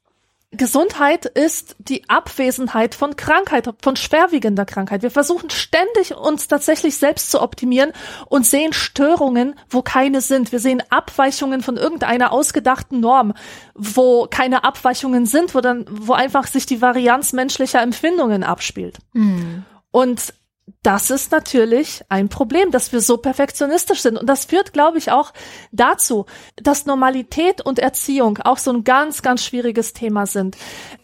Gesundheit ist die Abwesenheit von Krankheit, von schwerwiegender Krankheit. Wir versuchen ständig uns tatsächlich selbst zu optimieren und sehen Störungen, wo keine sind. Wir sehen Abweichungen von irgendeiner ausgedachten Norm, wo keine Abweichungen sind, wo dann, wo einfach sich die Varianz menschlicher Empfindungen abspielt. Mhm. Und das ist natürlich ein Problem, dass wir so perfektionistisch sind. Und das führt, glaube ich, auch dazu, dass Normalität und Erziehung auch so ein ganz, ganz schwieriges Thema sind.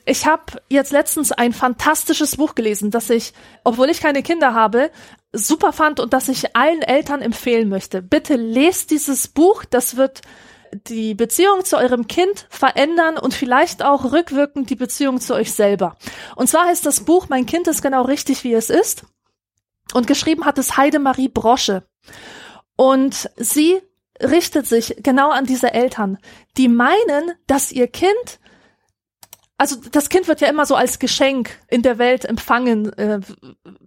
Ich habe jetzt letztens ein fantastisches Buch gelesen, das ich, obwohl ich keine Kinder habe, super fand und das ich allen Eltern empfehlen möchte. Bitte lest dieses Buch, das wird die Beziehung zu eurem Kind verändern und vielleicht auch rückwirkend die Beziehung zu euch selber. Und zwar heißt das Buch Mein Kind ist genau richtig, wie es ist. Und geschrieben hat es Heidemarie Brosche. Und sie richtet sich genau an diese Eltern, die meinen, dass ihr Kind also das Kind wird ja immer so als Geschenk in der Welt empfangen, äh,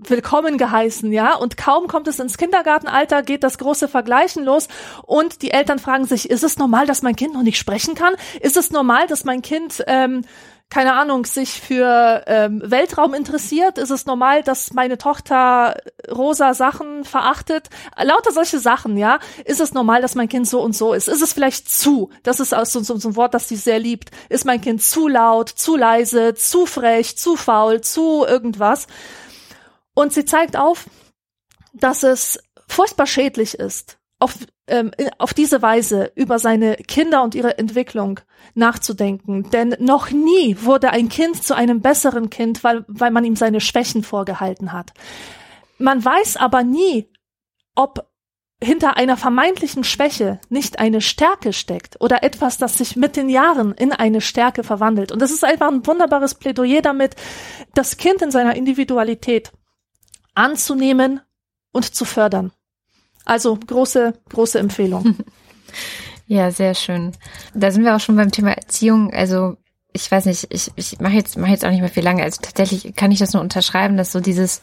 willkommen geheißen, ja. Und kaum kommt es ins Kindergartenalter, geht das große Vergleichen los und die Eltern fragen sich: Ist es normal, dass mein Kind noch nicht sprechen kann? Ist es normal, dass mein Kind ähm, keine Ahnung, sich für ähm, Weltraum interessiert? Ist es normal, dass meine Tochter rosa Sachen verachtet? Lauter solche Sachen, ja. Ist es normal, dass mein Kind so und so ist? Ist es vielleicht zu? Das ist so, so, so ein Wort, das sie sehr liebt. Ist mein Kind zu laut, zu leise, zu frech, zu faul, zu irgendwas? Und sie zeigt auf, dass es furchtbar schädlich ist, auf, ähm, auf diese Weise über seine Kinder und ihre Entwicklung nachzudenken. Denn noch nie wurde ein Kind zu einem besseren Kind, weil, weil man ihm seine Schwächen vorgehalten hat. Man weiß aber nie, ob hinter einer vermeintlichen Schwäche nicht eine Stärke steckt oder etwas, das sich mit den Jahren in eine Stärke verwandelt. Und das ist einfach ein wunderbares Plädoyer damit, das Kind in seiner Individualität anzunehmen und zu fördern. Also große, große Empfehlung. [LAUGHS] Ja, sehr schön. Da sind wir auch schon beim Thema Erziehung. Also ich weiß nicht, ich, ich mache jetzt, mach jetzt auch nicht mehr viel lange. Also tatsächlich kann ich das nur unterschreiben, dass so dieses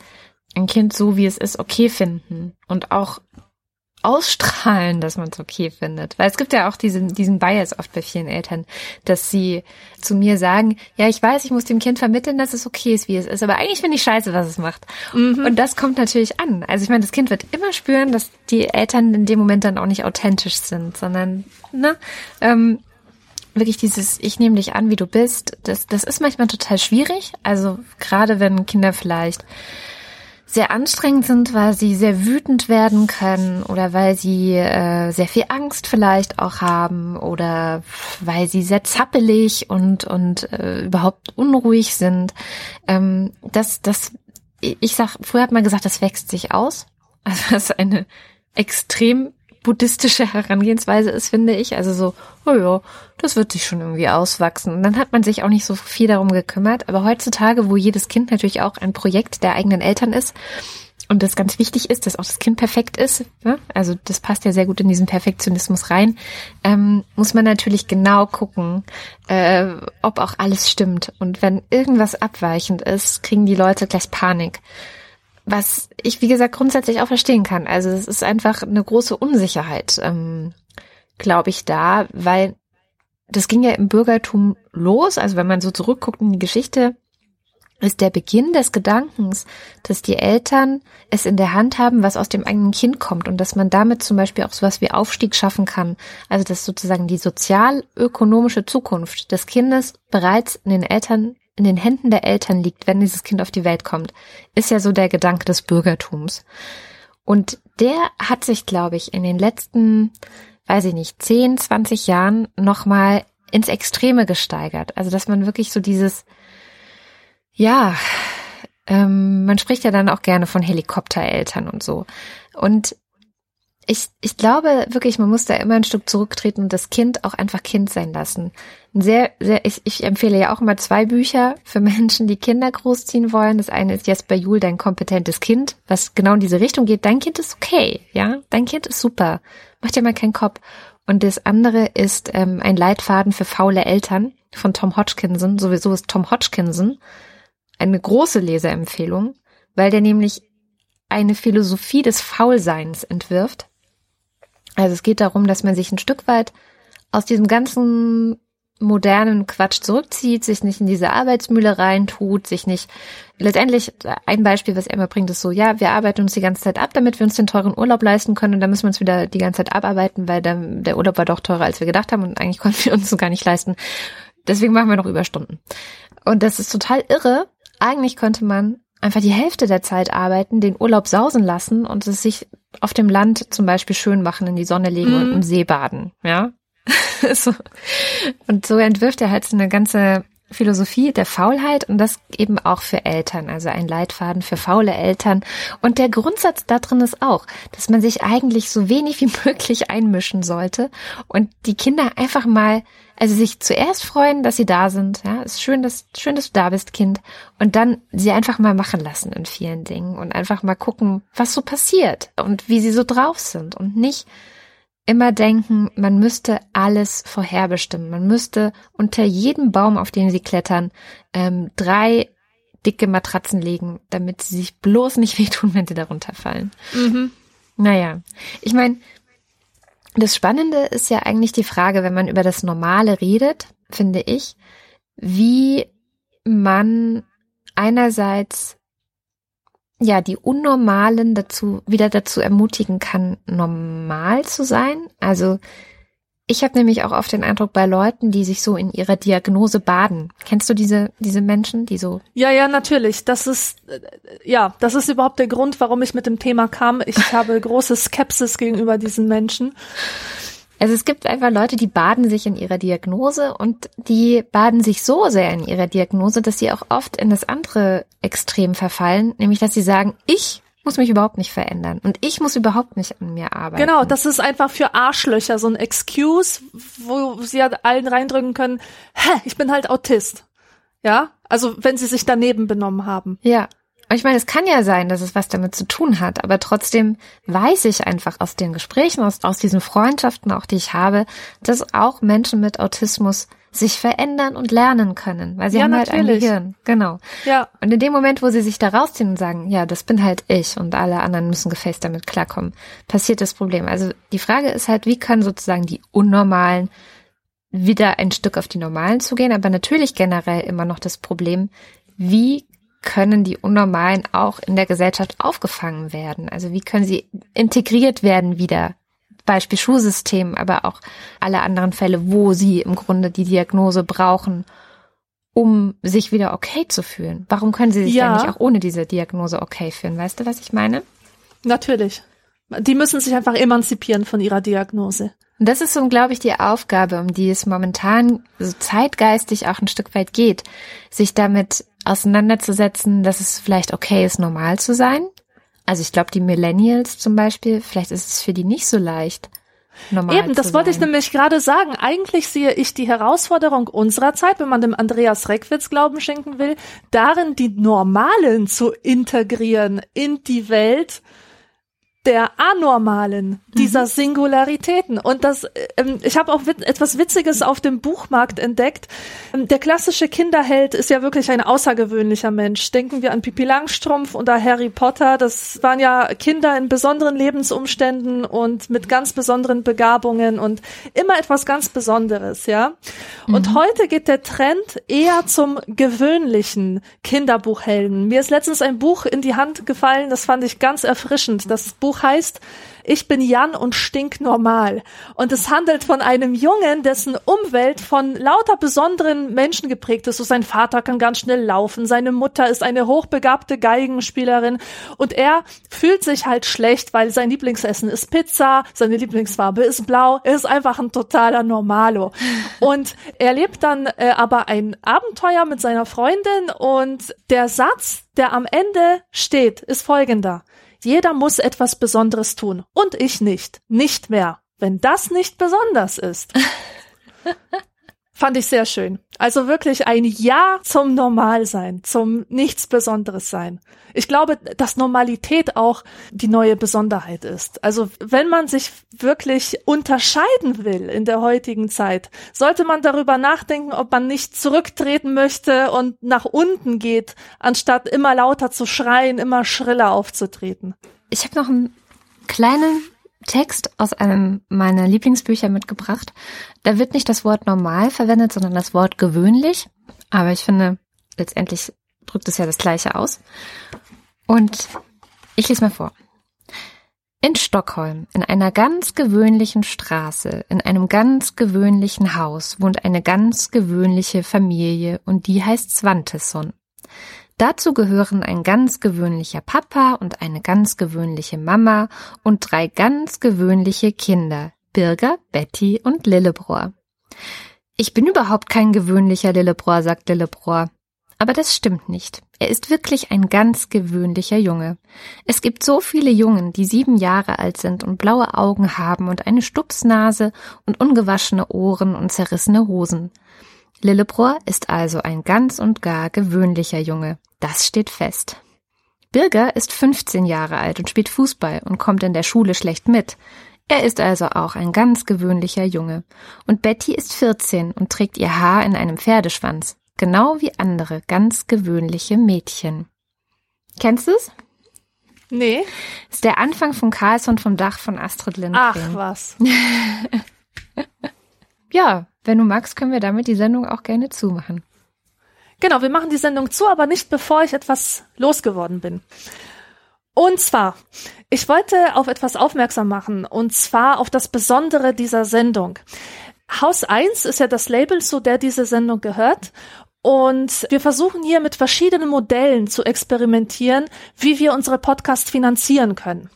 ein Kind so wie es ist okay finden und auch ausstrahlen, dass man es okay findet. Weil es gibt ja auch diesen, diesen Bias oft bei vielen Eltern, dass sie zu mir sagen, ja, ich weiß, ich muss dem Kind vermitteln, dass es okay ist, wie es ist, aber eigentlich finde ich scheiße, was es macht. Mhm. Und das kommt natürlich an. Also ich meine, das Kind wird immer spüren, dass die Eltern in dem Moment dann auch nicht authentisch sind, sondern, ne, ähm, wirklich dieses, ich nehme dich an, wie du bist, das, das ist manchmal total schwierig. Also gerade wenn Kinder vielleicht sehr anstrengend sind, weil sie sehr wütend werden können oder weil sie äh, sehr viel Angst vielleicht auch haben oder weil sie sehr zappelig und und äh, überhaupt unruhig sind. Ähm, das das ich sag, früher hat man gesagt, das wächst sich aus. [LAUGHS] Also das ist eine extrem buddhistische Herangehensweise ist, finde ich. Also so, oh ja, das wird sich schon irgendwie auswachsen. Und dann hat man sich auch nicht so viel darum gekümmert. Aber heutzutage, wo jedes Kind natürlich auch ein Projekt der eigenen Eltern ist und das ganz wichtig ist, dass auch das Kind perfekt ist, ne? also das passt ja sehr gut in diesen Perfektionismus rein, ähm, muss man natürlich genau gucken, äh, ob auch alles stimmt. Und wenn irgendwas abweichend ist, kriegen die Leute gleich Panik was ich, wie gesagt, grundsätzlich auch verstehen kann. Also es ist einfach eine große Unsicherheit, ähm, glaube ich, da, weil das ging ja im Bürgertum los. Also wenn man so zurückguckt in die Geschichte, ist der Beginn des Gedankens, dass die Eltern es in der Hand haben, was aus dem eigenen Kind kommt und dass man damit zum Beispiel auch sowas wie Aufstieg schaffen kann. Also dass sozusagen die sozial-ökonomische Zukunft des Kindes bereits in den Eltern in den Händen der Eltern liegt, wenn dieses Kind auf die Welt kommt, ist ja so der Gedanke des Bürgertums. Und der hat sich, glaube ich, in den letzten, weiß ich nicht, 10, 20 Jahren nochmal ins Extreme gesteigert. Also, dass man wirklich so dieses, ja, ähm, man spricht ja dann auch gerne von Helikoptereltern und so. Und ich, ich glaube wirklich, man muss da immer ein Stück zurücktreten und das Kind auch einfach Kind sein lassen. Sehr, sehr, ich, ich empfehle ja auch immer zwei Bücher für [LAUGHS] Menschen, die Kinder großziehen wollen. Das eine ist Jesper Juhl, dein kompetentes Kind, was genau in diese Richtung geht. Dein Kind ist okay, ja, dein Kind ist super. Mach dir mal keinen Kopf. Und das andere ist ähm, ein Leitfaden für faule Eltern von Tom Hodgkinson. Sowieso ist Tom Hodgkinson eine große Leseempfehlung, weil der nämlich eine Philosophie des Faulseins entwirft also es geht darum, dass man sich ein Stück weit aus diesem ganzen modernen Quatsch zurückzieht, sich nicht in diese Arbeitsmühle reintut, sich nicht letztendlich ein Beispiel, was immer bringt, ist so, ja, wir arbeiten uns die ganze Zeit ab, damit wir uns den teuren Urlaub leisten können und dann müssen wir uns wieder die ganze Zeit abarbeiten, weil dann der Urlaub war doch teurer, als wir gedacht haben und eigentlich [LAUGHS] konnten wir uns so gar nicht leisten. Deswegen machen wir noch Überstunden. Und das ist total irre. Eigentlich könnte man einfach die Hälfte der Zeit arbeiten, den Urlaub sausen lassen und es sich auf dem Land zum Beispiel schön machen, in die Sonne legen mhm. und im See baden, ja. [LAUGHS] so. Und so entwirft er halt so eine ganze Philosophie der Faulheit und das eben auch für Eltern, also ein Leitfaden für faule Eltern. Und der Grundsatz da drin ist auch, dass man sich eigentlich so wenig wie [LAUGHS] möglich einmischen sollte und die Kinder einfach mal, also sich zuerst freuen, dass sie da sind. Ja, ist schön, dass, schön, dass du da bist, Kind. Und dann sie einfach mal machen lassen in vielen Dingen und einfach mal gucken, was so passiert und wie sie so drauf sind und nicht immer denken, man müsste alles vorherbestimmen. Man müsste unter jedem Baum, auf den sie klettern, ähm, drei dicke Matratzen legen, damit sie sich bloß nicht [LAUGHS] wehtun, wenn sie darunter fallen. Mhm. Naja, ich meine, das Spannende ist ja eigentlich die Frage, wenn man über das Normale redet, finde ich, wie man einerseits ja, die Unnormalen dazu, wieder dazu ermutigen kann, normal zu sein. Also ich habe nämlich auch oft den Eindruck bei Leuten, die sich so in ihrer Diagnose baden. Kennst du diese diese Menschen, die so? Ja, ja, natürlich. Das ist äh, ja, das ist überhaupt der Grund, warum ich mit dem Thema kam. Ich [LAUGHS] habe große Skepsis gegenüber diesen Menschen. Also es gibt einfach Leute, die baden sich in ihrer Diagnose und die baden sich so sehr in ihrer Diagnose, dass sie auch oft in das andere Extrem verfallen, nämlich dass sie sagen, ich muss mich überhaupt nicht verändern und ich muss überhaupt nicht an mir arbeiten. Genau, das ist einfach für Arschlöcher so ein Excuse, wo sie halt allen reindrücken können, hä, ich bin halt Autist. Ja, also wenn sie sich daneben benommen haben. Ja. Und ich meine, es kann ja sein, dass es was damit zu tun hat, aber trotzdem weiß ich einfach aus den Gesprächen, aus, aus diesen Freundschaften auch, die ich habe, dass auch Menschen mit Autismus sich verändern und lernen können, weil sie ja, haben natürlich. halt ein Gehirn. Genau. Ja. Und in dem Moment, wo sie sich da rausziehen und sagen, ja, das bin halt ich und alle anderen müssen gefällt damit klarkommen, passiert das Problem. Also die Frage ist halt, wie können sozusagen die Unnormalen wieder ein Stück auf die Normalen zugehen, aber natürlich generell immer noch das Problem, wie können die Unnormalen auch in der Gesellschaft aufgefangen werden? Also wie können sie integriert werden wieder? Beispiel Schulsystem, aber auch alle anderen Fälle, wo sie im Grunde die Diagnose brauchen, um sich wieder okay zu fühlen. Warum können sie sich ja. nicht auch ohne diese Diagnose okay fühlen? Weißt du, was ich meine? Natürlich. Die müssen sich einfach emanzipieren von ihrer Diagnose. Und das ist so, glaube ich, die Aufgabe, um die es momentan so zeitgeistig auch ein Stück weit geht, sich damit auseinanderzusetzen, dass es vielleicht okay ist, normal zu sein. Also ich glaube, die Millennials zum Beispiel, vielleicht ist es für die nicht so leicht. Normal Eben, das wollte ich nämlich gerade sagen. Eigentlich sehe ich die Herausforderung unserer Zeit, wenn man dem Andreas Reckwitz Glauben schenken will, darin die Normalen zu integrieren in die Welt, der Anormalen, dieser mhm. Singularitäten. Und das, ähm, ich habe auch wit etwas Witziges auf dem Buchmarkt entdeckt. Ähm, der klassische Kinderheld ist ja wirklich ein außergewöhnlicher Mensch. Denken wir an Pippi Langstrumpf oder Harry Potter. Das waren ja Kinder in besonderen Lebensumständen und mit ganz besonderen Begabungen und immer etwas ganz Besonderes, ja. Und mhm. heute geht der Trend eher zum gewöhnlichen Kinderbuchhelden. Mir ist letztens ein Buch in die Hand gefallen, das fand ich ganz erfrischend. Das Buch Buch heißt ich bin Jan und stinknormal. Und es handelt von einem Jungen, dessen Umwelt von lauter besonderen Menschen geprägt ist. So sein Vater kann ganz schnell laufen, seine Mutter ist eine hochbegabte Geigenspielerin und er fühlt sich halt schlecht, weil sein Lieblingsessen ist Pizza, seine Lieblingsfarbe ist blau. Er ist einfach ein totaler Normalo. Und er lebt dann äh, aber ein Abenteuer mit seiner Freundin und der Satz, der am Ende steht, ist folgender. Jeder muss etwas Besonderes tun. Und ich nicht. Nicht mehr. Wenn das nicht besonders ist. [LAUGHS] Fand ich sehr schön. Also wirklich ein Ja zum Normalsein, zum nichts Besonderes sein. Ich glaube, dass Normalität auch die neue Besonderheit ist. Also wenn man sich wirklich unterscheiden will in der heutigen Zeit, sollte man darüber nachdenken, ob man nicht zurücktreten möchte und nach unten geht, anstatt immer lauter zu schreien, immer schriller aufzutreten. Ich habe noch einen kleinen Text aus einem meiner Lieblingsbücher mitgebracht. Da wird nicht das Wort normal verwendet, sondern das Wort gewöhnlich. Aber ich finde, letztendlich drückt es ja das Gleiche aus. Und ich lese mal vor. In Stockholm, in einer ganz gewöhnlichen Straße, in einem ganz gewöhnlichen Haus wohnt eine ganz gewöhnliche Familie und die heißt Svantesson. Dazu gehören ein ganz gewöhnlicher Papa und eine ganz gewöhnliche Mama und drei ganz gewöhnliche Kinder, Birger, Betty und Lillebror. Ich bin überhaupt kein gewöhnlicher Lillebror, sagt Lillebror. Aber das stimmt nicht. Er ist wirklich ein ganz gewöhnlicher Junge. Es gibt so viele Jungen, die sieben Jahre alt sind und blaue Augen haben und eine Stupsnase und ungewaschene Ohren und zerrissene Hosen. Lillebror ist also ein ganz und gar gewöhnlicher Junge. Das steht fest. Birger ist 15 Jahre alt und spielt Fußball und kommt in der Schule schlecht mit. Er ist also auch ein ganz gewöhnlicher Junge. Und Betty ist 14 und trägt ihr Haar in einem Pferdeschwanz. Genau wie andere ganz gewöhnliche Mädchen. Kennst du's? Nee. Ist der Anfang von Carlson vom Dach von Astrid Lindgren. Ach was. [LAUGHS] ja, wenn du magst, können wir damit die Sendung auch gerne zumachen. Genau, wir machen die Sendung zu, aber nicht bevor ich etwas losgeworden bin. Und zwar, ich wollte auf etwas aufmerksam machen, und zwar auf das Besondere dieser Sendung. Haus 1 ist ja das Label, zu der diese Sendung gehört. Und wir versuchen hier mit verschiedenen Modellen zu experimentieren, wie wir unsere Podcast finanzieren können.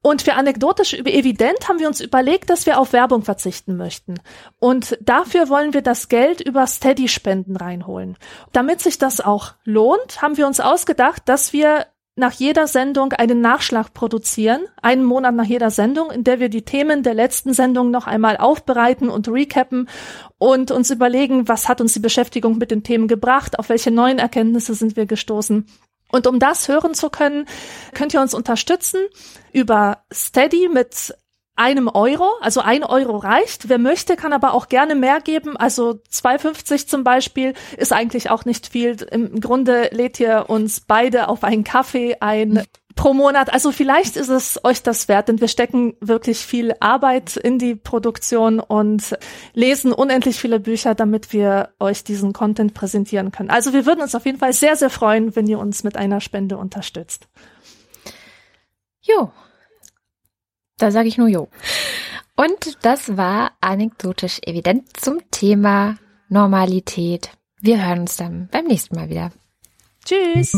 Und für anekdotisch über evident haben wir uns überlegt, dass wir auf Werbung verzichten möchten. Und dafür wollen wir das Geld über Steady-Spenden reinholen. Damit sich das auch lohnt, haben wir uns ausgedacht, dass wir nach jeder Sendung einen Nachschlag produzieren, einen Monat nach jeder Sendung, in der wir die Themen der letzten Sendung noch einmal aufbereiten und recappen und uns überlegen, was hat uns die Beschäftigung mit den Themen gebracht, auf welche neuen Erkenntnisse sind wir gestoßen und um das hören zu können, könnt ihr uns unterstützen über Steady mit einem Euro, also ein Euro reicht. Wer möchte, kann aber auch gerne mehr geben. Also 2,50 zum Beispiel ist eigentlich auch nicht viel. Im Grunde lädt ihr uns beide auf einen Kaffee ein pro Monat. Also vielleicht ist es euch das wert, denn wir stecken wirklich viel Arbeit in die Produktion und lesen unendlich viele Bücher, damit wir euch diesen Content präsentieren können. Also wir würden uns auf jeden Fall sehr, sehr freuen, wenn ihr uns mit einer Spende unterstützt. Jo. Da sage ich nur Jo. Und das war anekdotisch evident zum Thema Normalität. Wir hören uns dann beim nächsten Mal wieder. Tschüss.